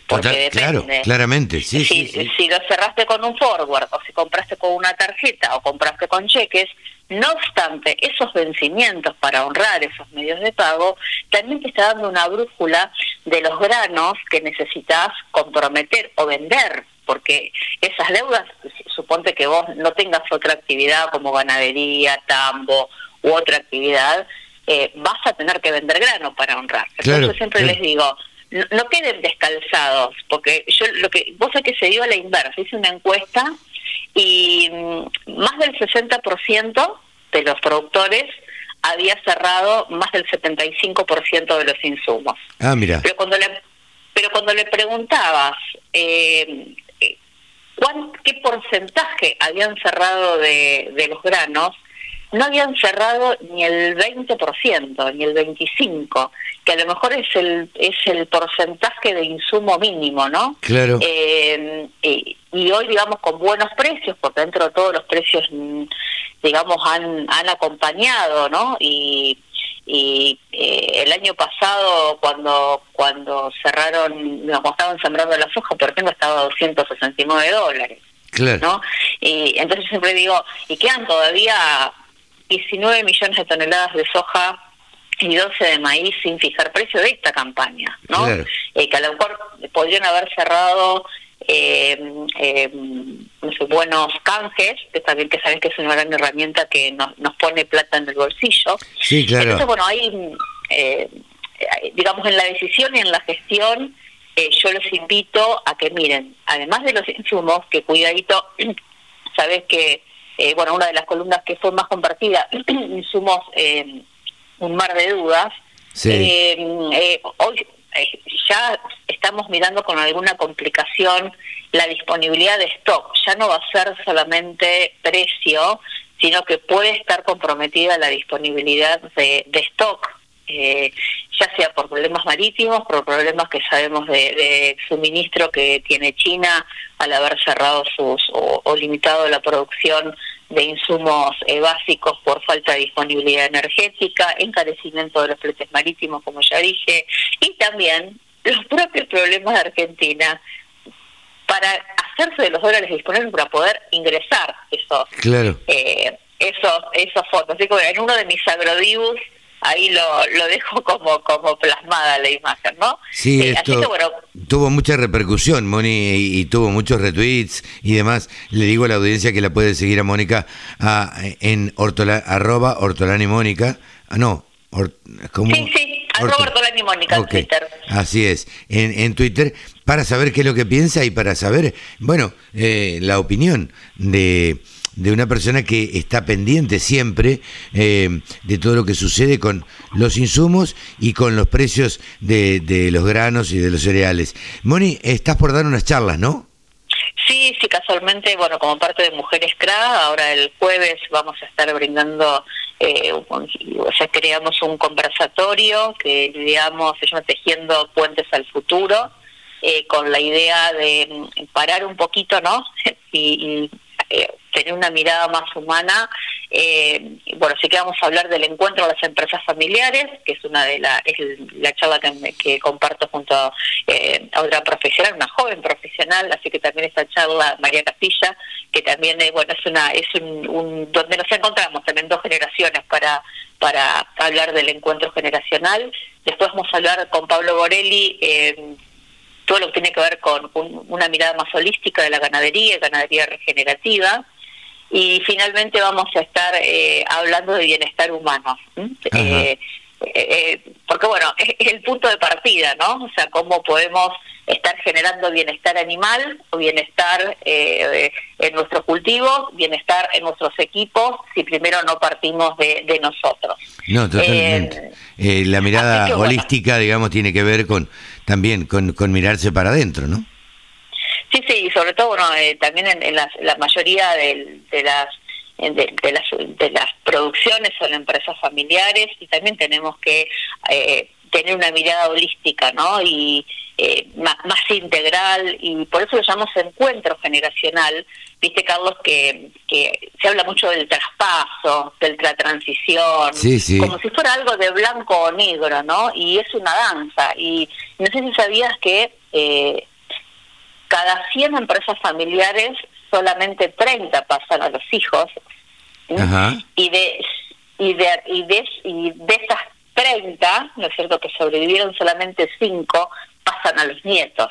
Porque depende. Claro, claramente, sí si, sí, si lo cerraste con un forward o si compraste con una tarjeta o compraste con cheques, no obstante, esos vencimientos para honrar esos medios de pago también te está dando una brújula de los granos que necesitas comprometer o vender, porque esas deudas, suponte que vos no tengas otra actividad como ganadería, tambo u otra actividad, eh, vas a tener que vender grano para honrar. Entonces siempre les digo, no, queden descalzados, porque yo lo que vos sabés que se dio a la inversa, hice una encuesta y mm, más del 60% de los productores había cerrado más del 75% de los insumos. Ah, mira. Pero cuando le, pero cuando le preguntabas eh qué porcentaje habían cerrado de, de los granos, no habían cerrado ni el 20%, ni el 25%, que a lo mejor es el es el porcentaje de insumo mínimo, ¿no? Claro. Eh, y, hoy, digamos, con buenos precios, porque dentro de todos los precios, mm, digamos, han, han acompañado, ¿no? Y, y eh, el año pasado cuando cuando cerraron, cuando estaban sembrando la soja, por ejemplo, estaba a 269 dólares. Claro. ¿no? Y entonces siempre digo, y quedan todavía 19 millones de toneladas de soja y 12 de maíz sin fijar precio de esta campaña, ¿no? Eh, que a lo mejor podrían haber cerrado eh, eh, buenos canjes, que también que sabes que es una gran herramienta que nos, nos pone plata en el bolsillo. Sí, claro. Entonces, bueno, ahí, eh, digamos, en la decisión y en la gestión, yo los invito a que miren, además de los insumos, que cuidadito, *clears throat* sabes que eh, bueno, una de las columnas que fue más compartida, *clears throat* insumos eh, un mar de dudas. Eh, hoy ya estamos mirando con alguna complicación la disponibilidad de stock. Ya no va a ser solamente precio, sino que puede estar comprometida la disponibilidad de, stock eh, ya sea por problemas marítimos, por problemas que sabemos de, suministro que tiene China al haber cerrado sus o, limitado la producción de insumos eh, básicos por falta de disponibilidad energética, encarecimiento de los fletes marítimos, como ya dije, y también los propios problemas de Argentina para hacerse de los dólares disponibles para poder ingresar esos eh, esos esos fondos. Así que en uno de mis agrodibus ahí lo, lo dejo como, como plasmada la imagen, ¿no? Sí, eh, esto tuvo mucha repercusión, Moni, y, tuvo muchos retweets y demás. Le digo a la audiencia que la puede seguir a Mónica a, en ortola, arroba ortolani Mónica. Ah, no, como... Sí, sí, arroba ortolani Mónica en Twitter. Así es, en, en Twitter, para saber qué es lo que piensa y para saber, bueno, eh, la opinión de de una persona que está pendiente siempre eh, de todo lo que sucede con los insumos y con los precios de, de los granos y de los cereales. Moni, estás por dar unas charlas, ¿no? Sí, sí, casualmente, bueno, como parte de Mujeres CRA, ahora el jueves vamos a estar brindando, eh, o sea, creamos un conversatorio que digamos se Tejiendo Puentes al Futuro, eh, con la idea de parar un poquito, ¿no? *laughs* y, eh, tener una mirada más humana. Eh, bueno, sí que vamos a hablar del encuentro de las empresas familiares, que es una de la, es la charla que, comparto junto eh, a otra profesional, una joven profesional, así que también esta charla, María Castilla, que también eh, bueno es una es un, donde nos encontramos también dos generaciones para para hablar del encuentro generacional. Después vamos a hablar con Pablo Borelli. Eh, todo lo que tiene que ver con una mirada más holística de la ganadería, ganadería regenerativa, y finalmente vamos a estar eh, hablando de bienestar humano. Eh, eh, porque bueno, es, el punto de partida, ¿no? O sea, cómo podemos estar generando bienestar animal o bienestar en nuestros cultivos, bienestar en nuestros equipos, si primero no partimos de, nosotros. No, totalmente. la mirada holística, digamos, tiene que ver con también con, con mirarse para adentro, ¿no? Sí, sí, y sobre todo, bueno, eh, también en, la mayoría de, las de, las de las producciones son empresas familiares y también tenemos que eh, tener una mirada holística, ¿no? Y eh, más, integral y por eso lo llamamos encuentro generacional. Viste, Carlos, que, que se habla mucho del traspaso, de la transición, como si fuera algo de blanco o negro, ¿no? Y es una danza. Y no sé si sabías que eh, cada 100 empresas familiares, solamente 30 pasan a los hijos. Y de y de, y de, y de esas 30, ¿no es cierto?, que sobrevivieron solamente 5, pasan a los nietos.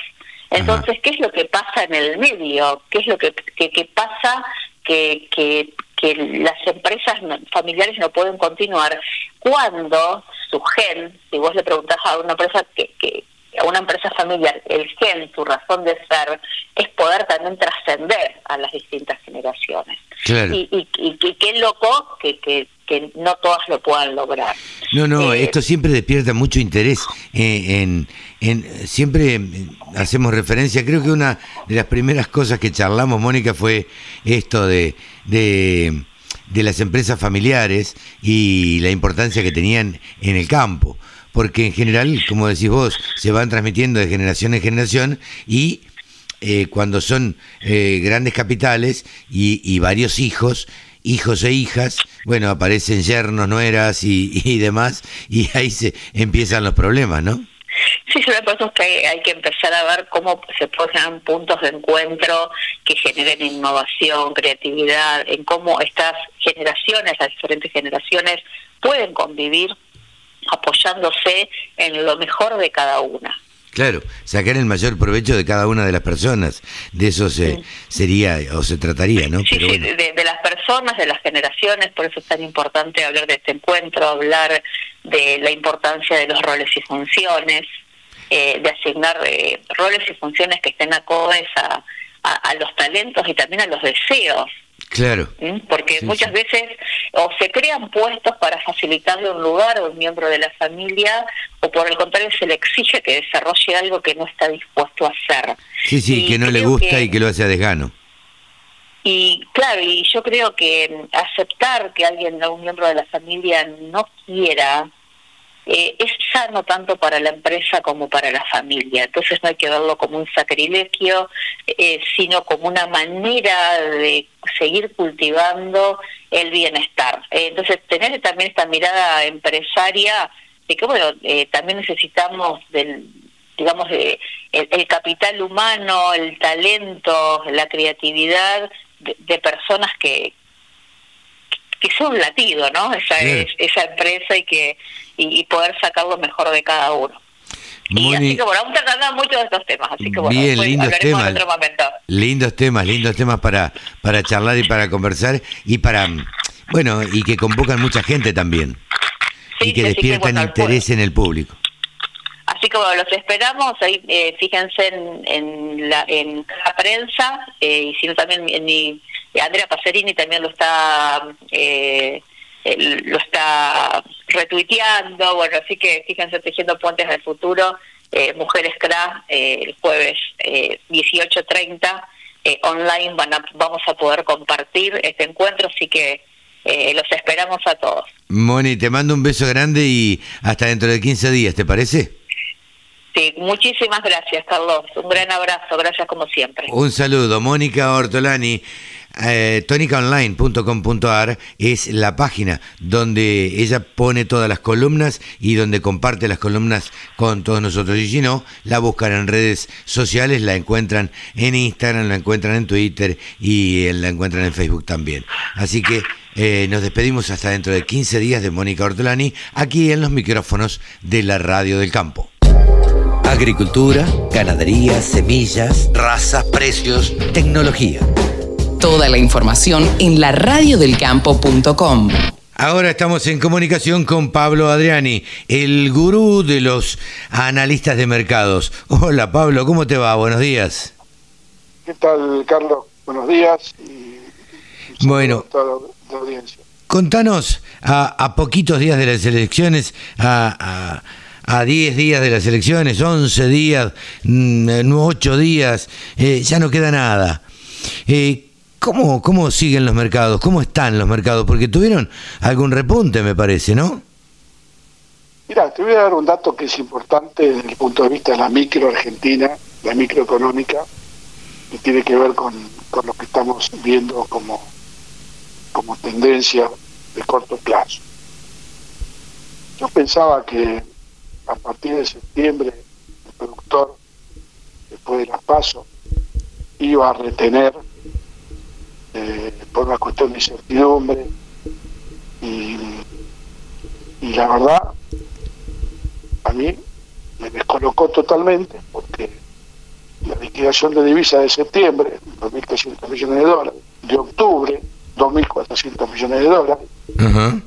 Entonces, ¿qué es lo que pasa en el medio? ¿Qué es lo que, que, pasa que, que, que las empresas familiares no pueden continuar cuando su gen, si vos le preguntás a una empresa que, que una empresa familiar, el gen, su razón de ser, es poder también trascender a las distintas generaciones. Y, y, y, qué loco que, que, que, no todas lo puedan lograr. No, no, eh, esto siempre despierta mucho interés. Eh, en, en, siempre hacemos referencia, creo que una de las primeras cosas que charlamos, Mónica, fue esto de, de, de las empresas familiares y la importancia que tenían en el campo porque en general, como decís vos, se van transmitiendo de generación en generación y eh, cuando son eh, grandes capitales y, varios hijos, hijos e hijas, bueno, aparecen yernos, nueras y, y demás, y ahí se empiezan los problemas, ¿no? Sí, yo me que hay, hay, que empezar a ver cómo se ponen puntos de encuentro que generen innovación, creatividad, en cómo estas generaciones, las diferentes generaciones, pueden convivir apoyándose en lo mejor de cada una. Claro, sacar el mayor provecho de cada una de las personas, de eso se, sería o se trataría, ¿no? Sí, sí de, las personas, de las generaciones, por eso es tan importante hablar de este encuentro, hablar de la importancia de los roles y funciones, eh, de asignar eh, roles y funciones que estén acodes a, a los talentos y también a los deseos Claro. ¿Mm? Porque muchas veces o se crean puestos para facilitarle un lugar a un miembro de la familia o por el contrario se le exige que desarrolle algo que no está dispuesto a hacer. Sí, sí, que no le gusta y que lo hace a desgano. Y claro, y yo creo que aceptar que alguien, un miembro de la familia no quiera eh, es sano tanto para la empresa como para la familia. Entonces no hay que verlo como un sacrilegio, eh, sino como una manera de seguir cultivando el bienestar. Eh, entonces tener también esta mirada empresaria de que, bueno, también necesitamos del digamos, el, el, capital humano, el talento, la creatividad de personas que, que es un latido, ¿no? Esa, esa empresa y que y, poder sacar lo mejor de cada uno. y así que bueno, vamos tratando mucho de estos temas, así que bueno, Bien, lindos temas, en otro momento. Lindos temas, lindos temas para, para charlar y para conversar y para, bueno, y que convocan mucha gente también. y que despiertan interés en el público. Así que bueno, los esperamos, ahí eh, fíjense en, en, la, en la prensa eh, y si no también en mi Andrea Pacerini también lo está eh, lo está retuiteando, bueno, así que fíjense tejiendo puentes del futuro, eh, Mujeres CRA, eh, el jueves 18.30 online van vamos a poder compartir este encuentro, así que los esperamos a todos. Moni, te mando un beso grande y hasta dentro de 15 días, ¿te parece? Sí, muchísimas gracias, Carlos. Un gran abrazo, gracias como siempre. Un saludo, Mónica Ortolani. Eh, es la página donde ella pone todas las columnas y donde comparte las columnas con todos nosotros. Y si no, la buscan en redes sociales, la encuentran en Instagram, la encuentran en Twitter y la encuentran en Facebook también. Así que eh, nos despedimos hasta dentro de 15 días de Mónica Ortolani, aquí en los micrófonos de la Radio del Campo. Agricultura, ganadería, semillas, razas, precios, tecnología. Toda la información en la radiodelcampo.com. Ahora estamos en comunicación con Pablo Adriani, el gurú de los analistas de mercados. Hola Pablo, ¿cómo te va? Buenos días. ¿Qué tal, Carlos? Buenos días. Y bueno, contanos a, poquitos días de las elecciones, a, a 10 días de las elecciones, 11 días, 8 mm, días, eh, ya no queda nada. Eh, ¿Cómo, ¿Cómo siguen los mercados? ¿Cómo están los mercados? Porque tuvieron algún repunte, me parece, ¿no? Mira, te voy a dar un dato que es importante desde el punto de vista de la micro argentina, la microeconómica, que tiene que ver con, con lo que estamos viendo como, como tendencia de corto plazo. Yo pensaba que a partir de septiembre el productor, después de las pasos, iba a retener eh, por una cuestión de incertidumbre. Y, y la verdad a mí me descolocó totalmente porque la liquidación de divisas de septiembre, 2.300 millones de dólares, de octubre, 2.400 millones de dólares,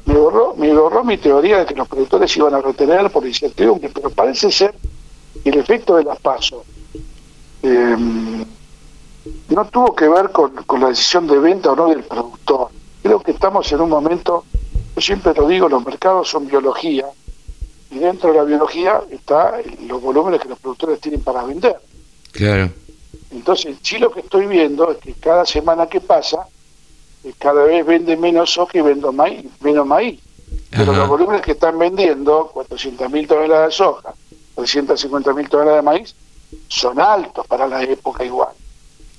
me, borró, me borró mi teoría de que los productores iban a retener por incertidumbre, pero parece ser que el efecto de las pasos eh, no tuvo que ver con, con la decisión de venta o no del productor. Creo que estamos en un momento, yo siempre lo digo, los mercados son biología, y dentro de la biología está los volúmenes que los productores tienen para vender. Claro. Entonces, sí lo que estoy viendo es que cada semana que pasa, eh, cada vez vende menos soja y vendo maíz, menos maíz. Pero los volúmenes que están vendiendo, 400.000 toneladas de soja, 350.000 toneladas de maíz, son altos para la época igual.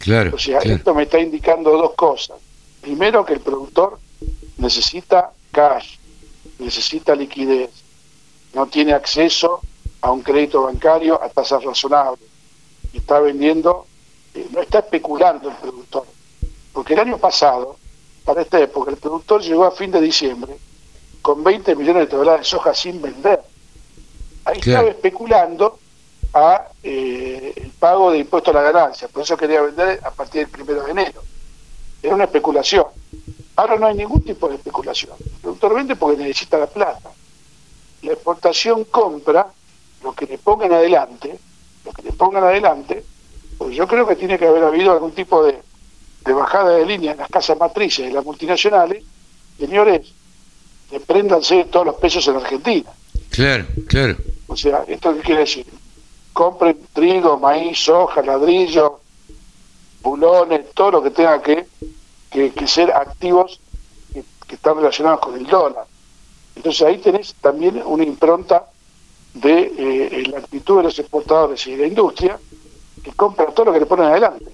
Claro. O sea, esto me está indicando dos cosas. Primero, que el productor necesita cash, necesita liquidez, no tiene acceso a un crédito bancario a tasas razonables está vendiendo, eh, no está especulando el productor. Porque el año pasado, para esta época, el productor llegó a fin de diciembre con 20 millones de toneladas de soja sin vender. Ahí estaba especulando a eh, el pago de impuesto a la ganancia, por eso quería vender a partir del primero de enero. Era una especulación. Ahora no hay ningún tipo de especulación. El productor vende porque necesita la plata. La exportación compra lo que le pongan adelante que le pongan adelante, pues yo creo que tiene que haber habido algún tipo de, bajada de línea en las casas matrices de las multinacionales. Señores, despréndanse todos los pesos en Argentina. Claro, claro. O sea, ¿esto qué quiere decir? Compren trigo, maíz, soja, ladrillo, bulones, todo lo que tenga que, que, ser activos que, que, están relacionados con el dólar. Entonces ahí tenés también una impronta de eh, la actitud de los exportadores y de la industria que compran todo lo que le ponen adelante.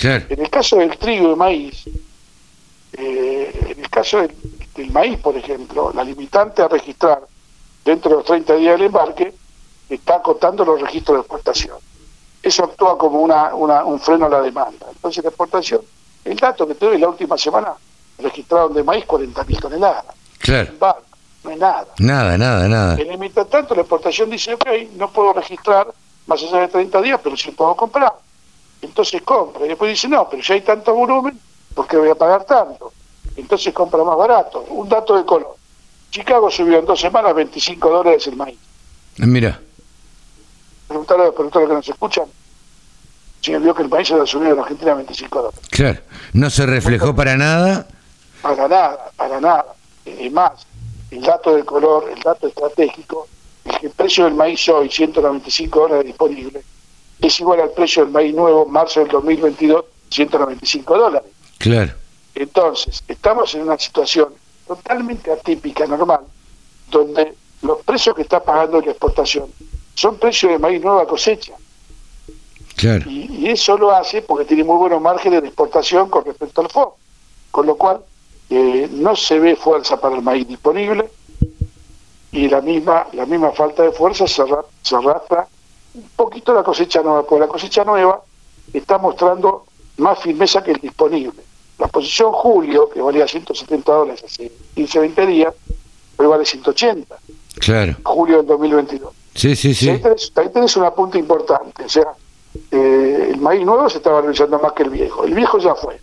En el caso del trigo y maíz, eh, en el caso del, maíz, por ejemplo, la limitante a registrar dentro de los 30 días del embarque está acotando los registros de exportación. Eso actúa como una, un freno a la demanda. Entonces la exportación, el dato que tuve la última semana, registraron de maíz 40.000 toneladas. Claro no hay nada. Nada, nada, nada. En el mientras tanto, la exportación dice, ok, no puedo registrar más allá de 30 días, pero sí puedo comprar. Entonces compra. Y después dice, no, pero ya hay tanto volumen, ¿por qué voy a pagar tanto? Entonces compra más barato. Un dato de color. Chicago subió en dos semanas 25 dólares el maíz. Ah, mira. Preguntarle a los productores que nos escuchan si vio que el maíz se ha subido en Argentina a 25 dólares. Claro. No se reflejó para nada. Para nada, para nada. Es más, el dato de color, el dato estratégico, es que el precio del maíz hoy, 195 dólares disponible, es igual al precio del maíz nuevo, marzo del 2022, 195 dólares. Claro. Entonces, estamos en una situación totalmente atípica, normal, donde los precios que está pagando la exportación son precios de maíz nueva cosecha. Claro. Y, eso lo hace porque tiene muy buenos márgenes de exportación con respecto al FOB. Con lo cual, eh, no se ve fuerza para el maíz disponible y la misma, la misma falta de fuerza se, arrastra un poquito la cosecha nueva, porque la cosecha nueva está mostrando más firmeza que el disponible. La posición julio, que valía 170 dólares hace 15, 20 días, hoy vale 180. Claro. Julio del 2022. Sí, sí, sí. Ahí tenés, una punta importante. O sea, eh, el maíz nuevo se está valorizando más que el viejo. El viejo ya fue.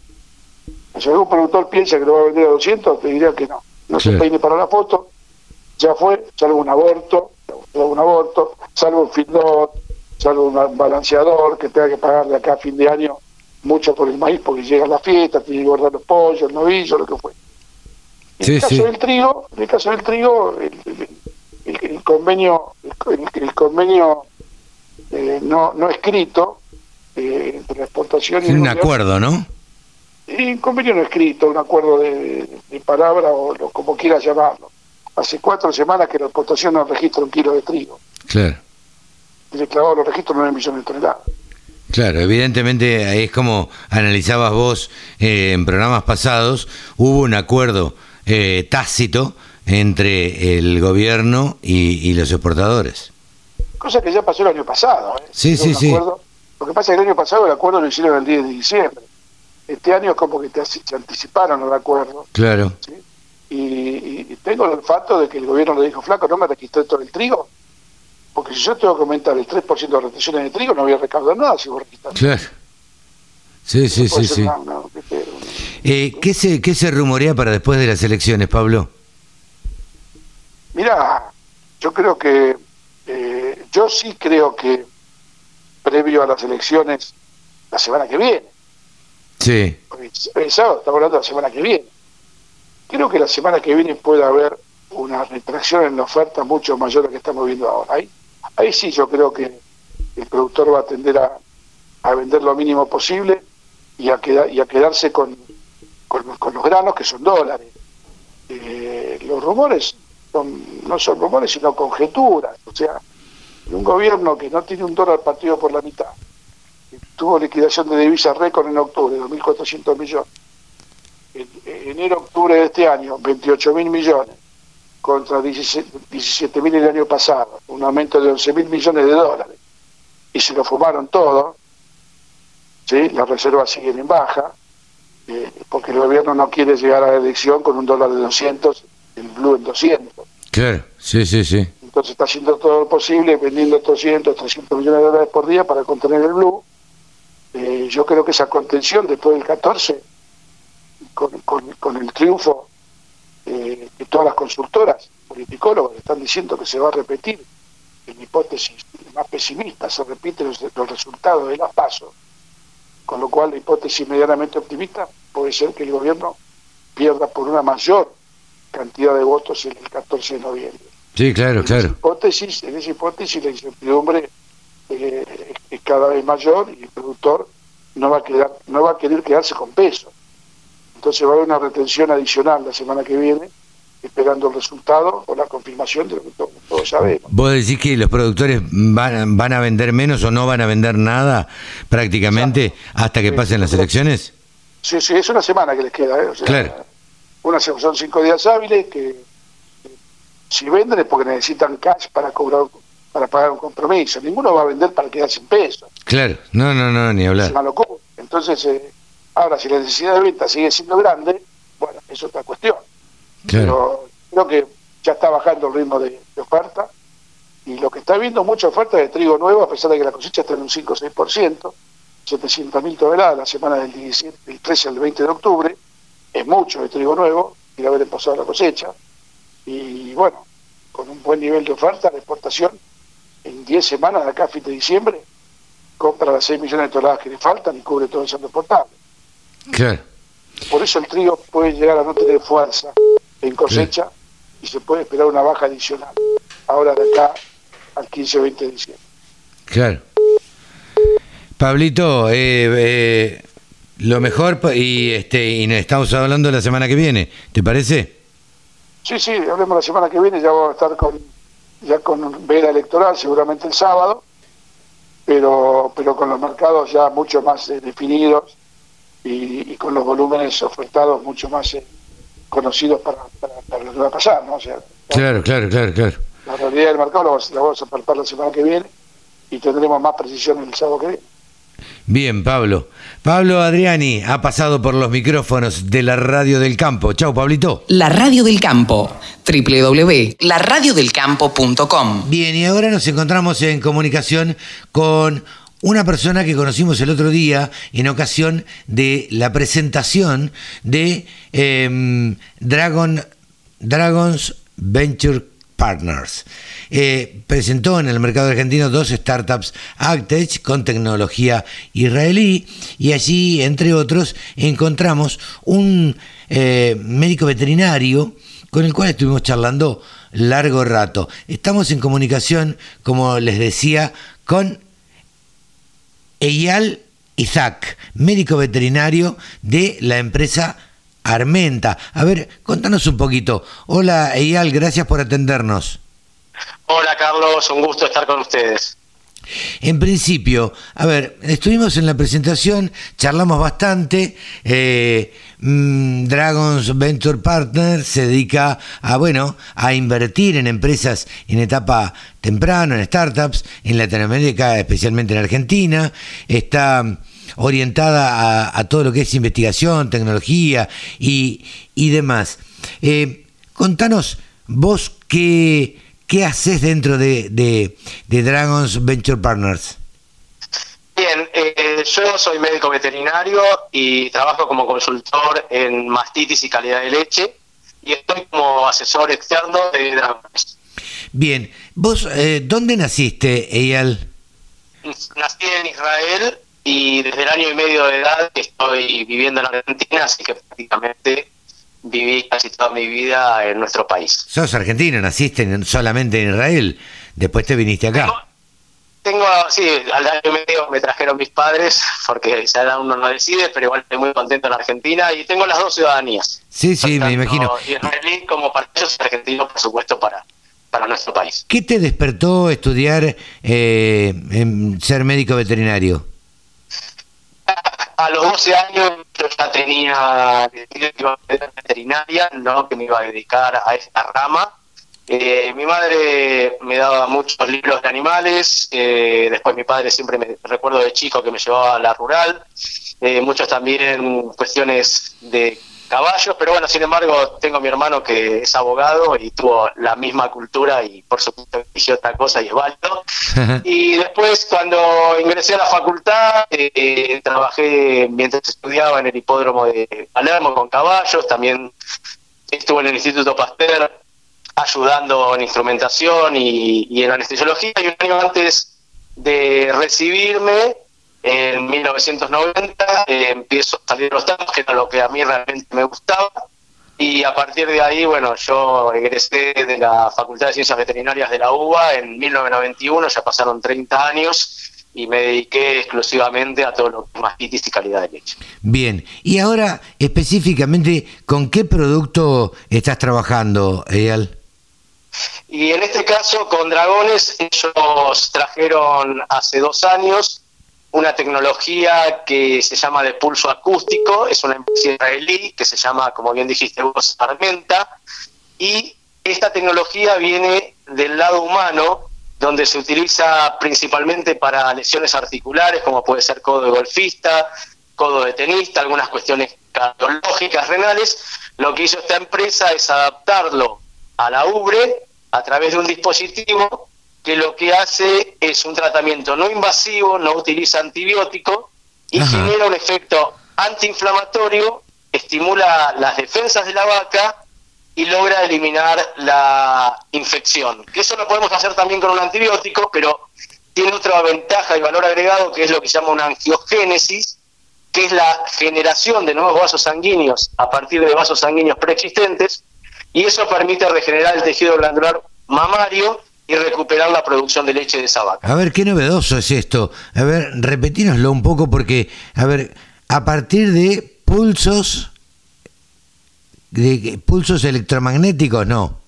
Si algún productor piensa que lo va a vender a 200, te diría que no. No se peine para la foto, ya fue, salvo un aborto, salvo un aborto, salvo un salvo un balanceador que tenga que pagarle acá a fin de año mucho por el maíz porque llega la fiesta, tiene que guardar los pollos, el novillo, lo que fue. En el caso del trigo, en el caso del trigo, el, convenio, el, convenio eh, no, no escrito eh, entre la exportación y un acuerdo, ¿no? un convenio no escrito, un acuerdo de, palabra o como quieras llamarlo. Hace cuatro semanas que la exportación no registra un kilo de trigo. Claro. Y le clavó los registros 9 millones de toneladas. Claro, evidentemente es como analizabas vos eh, en programas pasados, hubo un acuerdo eh, tácito entre el gobierno y, los exportadores. Cosa que ya pasó el año pasado. ¿eh? Sí, sí, sí. Lo que pasa es que el año pasado el acuerdo lo hicieron el 10 de diciembre. Este año es como que te, se anticiparon el acuerdo. Claro. Y, tengo el olfato de que el gobierno le dijo, flaco, no me registré todo el trigo, porque si yo tengo que aumentar el 3% de retenciones de trigo, no voy a recaudar nada si vos registras. Claro. Sí, sí, sí, sí. Eh, ¿qué, se, ¿Qué se rumorea para después de las elecciones, Pablo? Mira, yo creo que, eh, yo sí creo que previo a las elecciones, la semana que viene, sí. el sábado estamos hablando de la semana que viene, creo que la semana que viene puede haber una retracción en la oferta mucho mayor a la que estamos viendo ahora. Ahí, ahí sí yo creo que el productor va a tender a, a vender lo mínimo posible y a, quedar, y a quedarse con, con, los granos que son dólares. Eh, los rumores no son rumores sino conjeturas, o sea, un gobierno que no tiene un dólar partido por la mitad, tuvo liquidación de divisas récord en octubre, 2.400 millones, en enero-octubre de este año, 28.000 millones, contra 17.000 el año pasado, un aumento de 11.000 millones de dólares, y se lo fumaron todo, ¿sí? las reservas siguen en baja, eh, porque el gobierno no quiere llegar a la elección con un dólar de 200, el blue en 200. Claro, sí, sí, sí. Entonces está haciendo todo lo posible, vendiendo 200, 300 millones de dólares por día para contener el blue. Eh, yo creo que esa contención después del 14, con, con, el triunfo eh, de todas las consultoras, politicólogos, están diciendo que se va a repetir, en hipótesis más pesimista, se repiten los, los resultados de las pasos con lo cual la hipótesis medianamente optimista puede ser que el gobierno pierda por una mayor cantidad de votos en el 14 de noviembre. Sí, claro, en claro. Esa hipótesis, en esa hipótesis la incertidumbre eh, es cada vez mayor y el productor no va a quedar, no va a querer quedarse con peso. Entonces va a haber una retención adicional la semana que viene esperando el resultado o la confirmación de lo que todos, sabemos. ¿Vos decís que los productores van, van a vender menos o no van a vender nada prácticamente hasta que pasen las elecciones? Sí, sí, es una semana que les queda. ¿eh? claro. Una, son cinco días hábiles que si venden es porque necesitan cash para cobrar para pagar un compromiso. Ninguno va a vender para quedar sin peso. Claro, no, no, no, ni hablar. Entonces, eh, ahora si la necesidad de venta sigue siendo grande, bueno, es otra cuestión. Pero creo que ya está bajando el ritmo de, oferta y lo que está viendo mucha oferta de trigo nuevo, a pesar de que la cosecha está en un 5 o 6%, 700.000 toneladas la semana del, 17, del 13 al 20 de octubre, es mucho de trigo nuevo, y haber pasado la cosecha, y bueno, con un buen nivel de oferta, la exportación en 10 semanas de acá a fin de diciembre, compra las 6 millones de toneladas que le faltan y cubre todo el saldo exportable. Por eso el trigo puede llegar a no tener fuerza en cosecha y se puede esperar una baja adicional. Ahora de acá al 15 o 20 de diciembre. Claro. Pablito, eh, eh, lo mejor y este y estamos hablando la semana que viene, ¿te parece? Sí, sí, hablemos la semana que viene, ya vamos a estar con ya con veda electoral seguramente el sábado, pero pero con los mercados ya mucho más eh, definidos y, con los volúmenes ofertados mucho más conocidos para, para, lo que va a pasar, ¿no? O sea, claro, claro, claro, claro. La realidad del mercado la vamos a palpar la semana que viene y tendremos más precisión el sábado que viene. Bien, Pablo. Pablo Adriani ha pasado por los micrófonos de la Radio del Campo. Chau, Pablito. La Radio del Campo. www.laradiodelcampo.com. Bien, y ahora nos encontramos en comunicación con una persona que conocimos el otro día en ocasión de la presentación de em, Dragon, Dragons Venture Partners. Eh, presentó en el mercado argentino dos startups Actech con tecnología israelí y allí, entre otros, encontramos un eh, médico veterinario con el cual estuvimos charlando largo rato. Estamos en comunicación, como les decía, con Eyal Isaac, médico veterinario de la empresa Armenta. A ver, contanos un poquito. Hola Eyal, gracias por atendernos. Hola Carlos, un gusto estar con ustedes. En principio, a ver, estuvimos en la presentación, charlamos bastante, eh, mm, Dragons Venture Partners se dedica a, bueno, a invertir en empresas en etapa temprano, en startups, en Latinoamérica, especialmente en Argentina. Está orientada a, todo lo que es investigación, tecnología y, demás. Eh, contanos, vos qué, qué haces dentro de, de, Dragons Venture Partners. Bien, eh, yo soy médico veterinario y trabajo como consultor en mastitis y calidad de leche y estoy como asesor externo de Dragons. Bien, vos, eh, ¿dónde naciste, Eyal? Nací en Israel y desde el año y medio de edad estoy viviendo en Argentina, así que prácticamente viví casi toda mi vida en nuestro país. Sos argentino, naciste solamente en Israel, después te viniste acá. Tengo, sí, al año y medio me trajeron mis padres, porque ya uno no decide, pero igual estoy muy contento en Argentina y tengo las dos ciudadanías. Sí, sí, me imagino. Israelí como para ellos argentino, por supuesto, para, para nuestro país. ¿Qué te despertó estudiar eh, en ser médico veterinario? A los 12 años yo ya tenía que iba a veterinaria, no que me iba a dedicar a esta rama. Eh, mi madre me daba muchos libros de animales, eh, después mi padre siempre me recuerdo de chico que me llevaba a la rural, eh, muchos también cuestiones de caballos, pero bueno, sin embargo, tengo a mi hermano que es abogado y tuvo la misma cultura y por supuesto eligió otra cosa y es válido. *laughs* y después, cuando ingresé a la facultad, eh, trabajé mientras estudiaba en el hipódromo de Palermo con caballos, también estuve en el Instituto Pasteur ayudando en instrumentación y, y en anestesiología y un año antes de recibirme en 1990 eh, empiezo a salir los tantos, que era lo que a mí realmente me gustaba. Y a partir de ahí, bueno, yo egresé de la Facultad de Ciencias Veterinarias de la UBA en 1991, ya pasaron 30 años, y me dediqué exclusivamente a todo lo que es mastitis y calidad de leche. Bien, y ahora específicamente, ¿con qué producto estás trabajando, Eyal? Y en este caso, con Dragones, ellos trajeron hace dos años una tecnología que se llama de pulso acústico, es una empresa israelí que se llama, como bien dijiste vos, Armenta, y esta tecnología viene del lado humano, donde se utiliza principalmente para lesiones articulares, como puede ser codo de golfista, codo de tenista, algunas cuestiones cardiológicas, renales. Lo que hizo esta empresa es adaptarlo a la ubre a través de un dispositivo que lo que hace es un tratamiento no invasivo, no utiliza antibiótico y genera un efecto antiinflamatorio, estimula las defensas de la vaca y logra eliminar la infección. Que eso lo podemos hacer también con un antibiótico, pero tiene otra ventaja y valor agregado que es lo que se llama una angiogénesis, que es la generación de nuevos vasos sanguíneos a partir de vasos sanguíneos preexistentes, y eso permite regenerar el tejido glandular mamario y recuperar la producción de leche de esa vaca. A ver, qué novedoso es esto. A ver, repetínoslo un poco porque, a ver, a partir de pulsos, de pulsos electromagnéticos, no.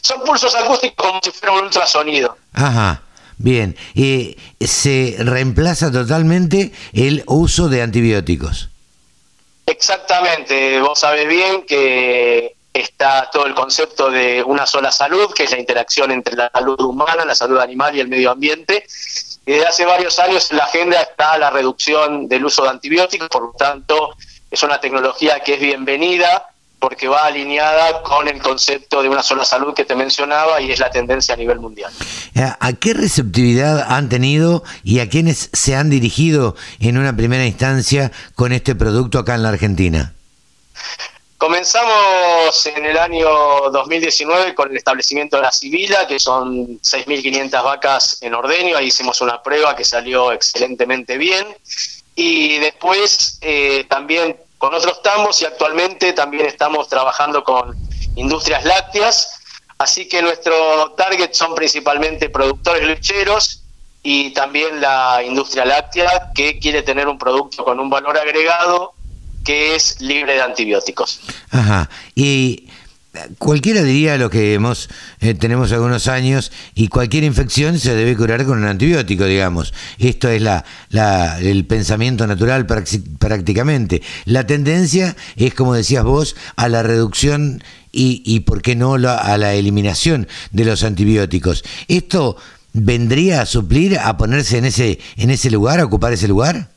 Son pulsos acústicos como si fuera un ultrasonido. Ajá. Bien, y se reemplaza totalmente el uso de antibióticos. Exactamente, vos sabés bien que está todo el concepto de una sola salud, que es la interacción entre la salud humana, la salud animal y el medio ambiente. Y desde hace varios años en la agenda está la reducción del uso de antibióticos, por lo tanto es una tecnología que es bienvenida porque va alineada con el concepto de una sola salud que te mencionaba y es la tendencia a nivel mundial. Eh, ¿A qué receptividad han tenido y a quiénes se han dirigido en una primera instancia con este producto acá en la Argentina? Comenzamos en el año 2019 con el establecimiento de la Sibila, que son 6.500 vacas en ordeño. Ahí hicimos una prueba que salió excelentemente bien. Y después eh, también con otros tambos y actualmente también estamos trabajando con industrias lácteas. Así que nuestro target son principalmente productores lecheros y también la industria láctea que quiere tener un producto con un valor agregado que es libre de antibióticos. Ajá. Y cualquiera diría lo que hemos, eh, tenemos algunos años y cualquier infección se debe curar con un antibiótico, digamos. Esto es la, la, el pensamiento natural prácticamente. La tendencia es, como decías vos, a la reducción y, y ¿por qué no, a la eliminación de los antibióticos. ¿Esto vendría a suplir, a ponerse en ese, en ese lugar, a ocupar ese lugar?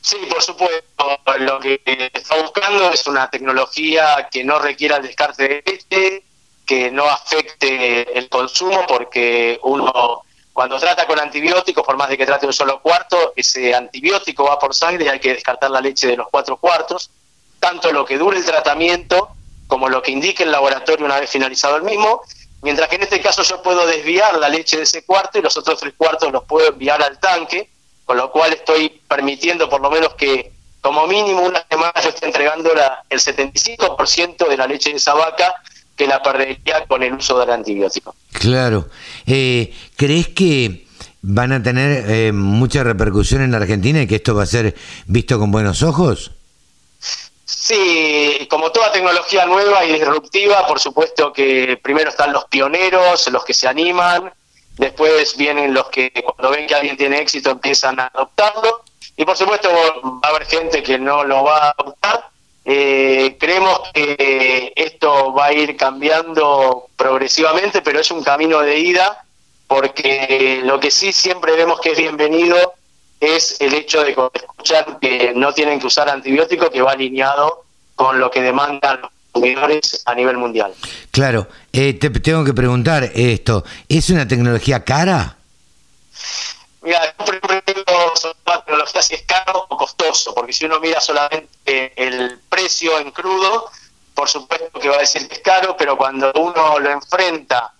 Sí, por supuesto. Lo que está buscando es una tecnología que no requiera el descarte de leche, que no afecte el consumo, porque uno cuando trata con antibióticos, por más de que trate un solo cuarto, ese antibiótico va por sangre y hay que descartar la leche de los cuatro cuartos, tanto lo que dure el tratamiento como lo que indique el laboratorio una vez finalizado el mismo, mientras que en este caso yo puedo desviar la leche de ese cuarto y los otros tres cuartos los puedo enviar al tanque, con lo cual estoy permitiendo por lo menos que como mínimo una semana yo esté entregando la, el 75% de la leche de esa vaca que la perdería con el uso del antibiótico. Claro. Eh, ¿Crees que van a tener eh, mucha repercusión en la Argentina y que esto va a ser visto con buenos ojos? Sí, como toda tecnología nueva y disruptiva, por supuesto que primero están los pioneros, los que se animan, después vienen los que cuando ven que alguien tiene éxito empiezan a adoptarlo y por supuesto va a haber gente que no lo va a adoptar. Eh, creemos que esto va a ir cambiando progresivamente, pero es un camino de ida porque lo que sí siempre vemos que es bienvenido es el hecho de escuchar que no tienen que usar antibióticos, que va alineado con lo que demandan los consumidores a nivel mundial. Claro, eh, te tengo que preguntar esto, ¿es una tecnología cara? Mira, primero son tecnología si es caro o costoso, porque si uno mira solamente el precio en crudo, por supuesto que va a decir que es caro, pero cuando uno lo enfrenta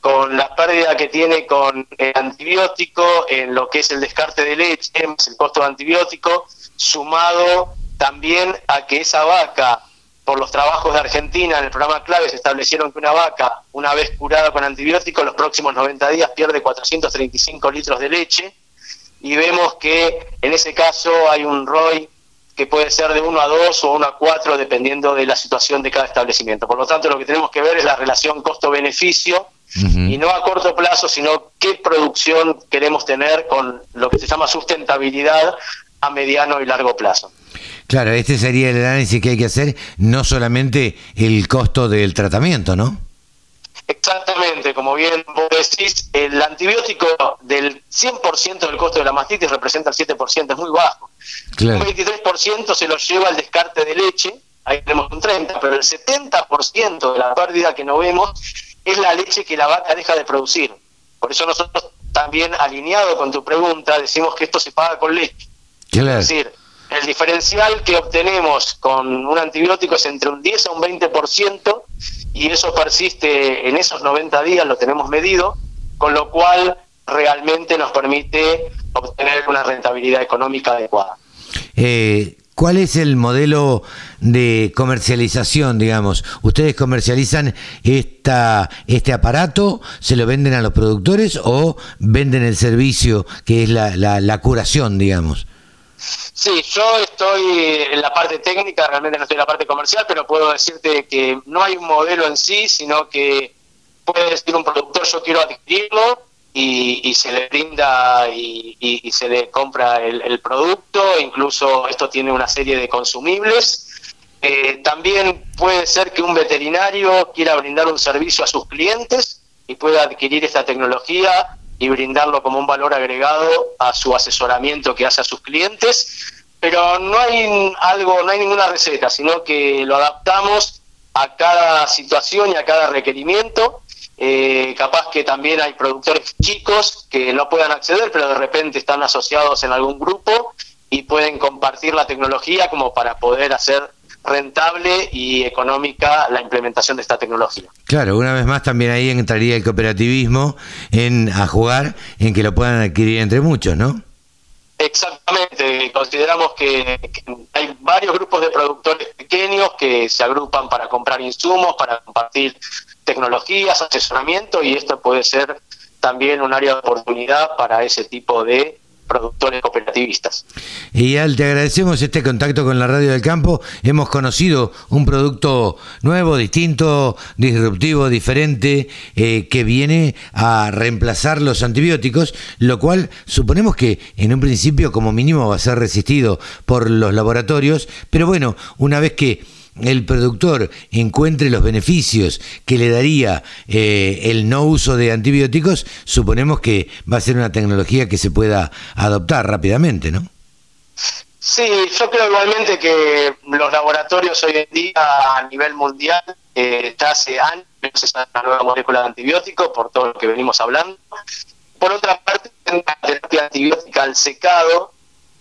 con la pérdida que tiene con el antibiótico, en lo que es el descarte de leche, el costo de antibiótico, sumado también a que esa vaca por los trabajos de Argentina en el programa clave se establecieron que una vaca, una vez curada con antibióticos, los próximos 90 días pierde 435 litros de leche y vemos que en ese caso hay un ROI que puede ser de 1 a 2 o 1 a 4 dependiendo de la situación de cada establecimiento. Por lo tanto, lo que tenemos que ver es la relación costo-beneficio y no a corto plazo, sino qué producción queremos tener con lo que se llama sustentabilidad a mediano y largo plazo. Claro, este sería el análisis que hay que hacer, no solamente el costo del tratamiento, ¿no? Exactamente, como bien vos decís, el antibiótico del 100% del costo de la mastitis representa el 7%, es muy bajo. Un 23% se lo lleva el descarte de leche, ahí tenemos un 30%, pero el 70% de la pérdida que no vemos es la leche que la vaca deja de producir. Por eso nosotros también, alineado con tu pregunta, decimos que esto se paga con leche. Es decir, el diferencial que obtenemos con un antibiótico es entre un 10 a un 20% y eso persiste en esos 90 días, lo tenemos medido, con lo cual realmente nos permite obtener una rentabilidad económica adecuada. Eh, ¿Cuál es el modelo de comercialización, digamos? ¿Ustedes comercializan esta, este aparato, se lo venden a los productores o venden el servicio que es la, la curación, digamos? Sí, yo estoy en la parte técnica, realmente no estoy en la parte comercial, pero puedo decirte que no hay un modelo en sí, sino que puede decir un productor yo quiero adquirirlo y, se le brinda y, se le compra el, producto, incluso esto tiene una serie de consumibles. Eh, también puede ser que un veterinario quiera brindar un servicio a sus clientes y pueda adquirir esta tecnología y brindarlo como un valor agregado a su asesoramiento que hace a sus clientes, pero no hay algo, no hay ninguna receta, sino que lo adaptamos a cada situación y a cada requerimiento. Eh, capaz que también hay productores chicos que no puedan acceder, pero de repente están asociados en algún grupo y pueden compartir la tecnología como para poder hacer rentable y económica la implementación de esta tecnología. Claro, una vez más también ahí entraría el cooperativismo en a jugar en que lo puedan adquirir entre muchos, ¿no? Exactamente, consideramos que, hay varios grupos de productores pequeños que se agrupan para comprar insumos, para compartir tecnologías, asesoramiento y esto puede ser también un área de oportunidad para ese tipo de productores cooperativistas. Y Al, te agradecemos este contacto con la Radio del Campo. Hemos conocido un producto nuevo, distinto, disruptivo, diferente, eh, que viene a reemplazar los antibióticos, lo cual suponemos que en un principio como mínimo va a ser resistido por los laboratorios, pero bueno, una vez que el productor encuentre los beneficios que le daría eh, el no uso de antibióticos, suponemos que va a ser una tecnología que se pueda adoptar rápidamente, ¿no? Sí, yo creo igualmente que los laboratorios hoy en día a nivel mundial eh, ya hace años de antibiótico por todo lo que venimos hablando. Por otra parte, la terapia antibiótica al secado,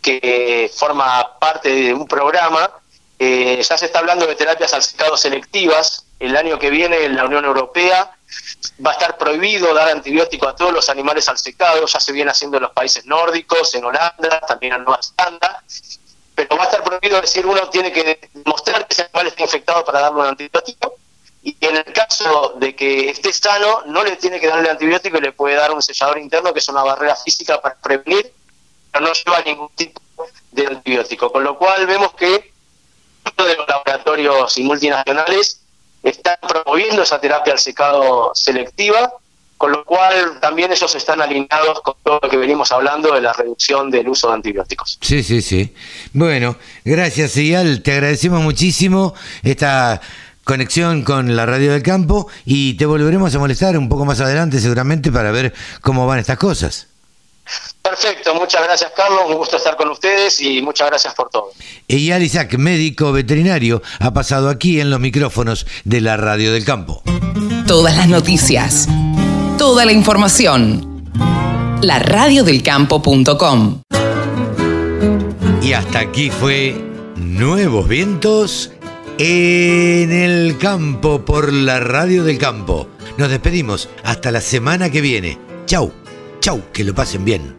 que forma parte de un programa eh, ya se está hablando de terapias al secado selectivas. El año que viene en la Unión Europea va a estar prohibido dar antibiótico a todos los animales al secado. Ya se viene haciendo en los países nórdicos, en Holanda, también en Nueva Zelanda. Pero va a estar prohibido decir uno tiene que demostrar que ese animal está infectado para darle un antibiótico. Y en el caso de que esté sano, no le tiene que darle antibiótico y le puede dar un sellador interno, que es una barrera física para prevenir, pero no lleva ningún tipo de antibiótico. Con lo cual vemos que de los laboratorios y multinacionales están promoviendo esa terapia al secado selectiva, con lo cual también ellos están alineados con todo lo que venimos hablando de la reducción del uso de antibióticos. Sí, sí, sí. Bueno, gracias, Eyal. Te agradecemos muchísimo esta conexión con la radio del campo y te volveremos a molestar un poco más adelante seguramente para ver cómo van estas cosas. Perfecto, muchas gracias Carlos, un gusto estar con ustedes y muchas gracias por todo. Eyal Isaac, médico veterinario, ha pasado aquí en los micrófonos de la Radio del Campo. Todas las noticias, toda la información. La radiodelcampo.com. Y hasta aquí fue Nuevos Vientos en el campo por la Radio del Campo. Nos despedimos hasta la semana que viene. Chau, Chau, que lo pasen bien.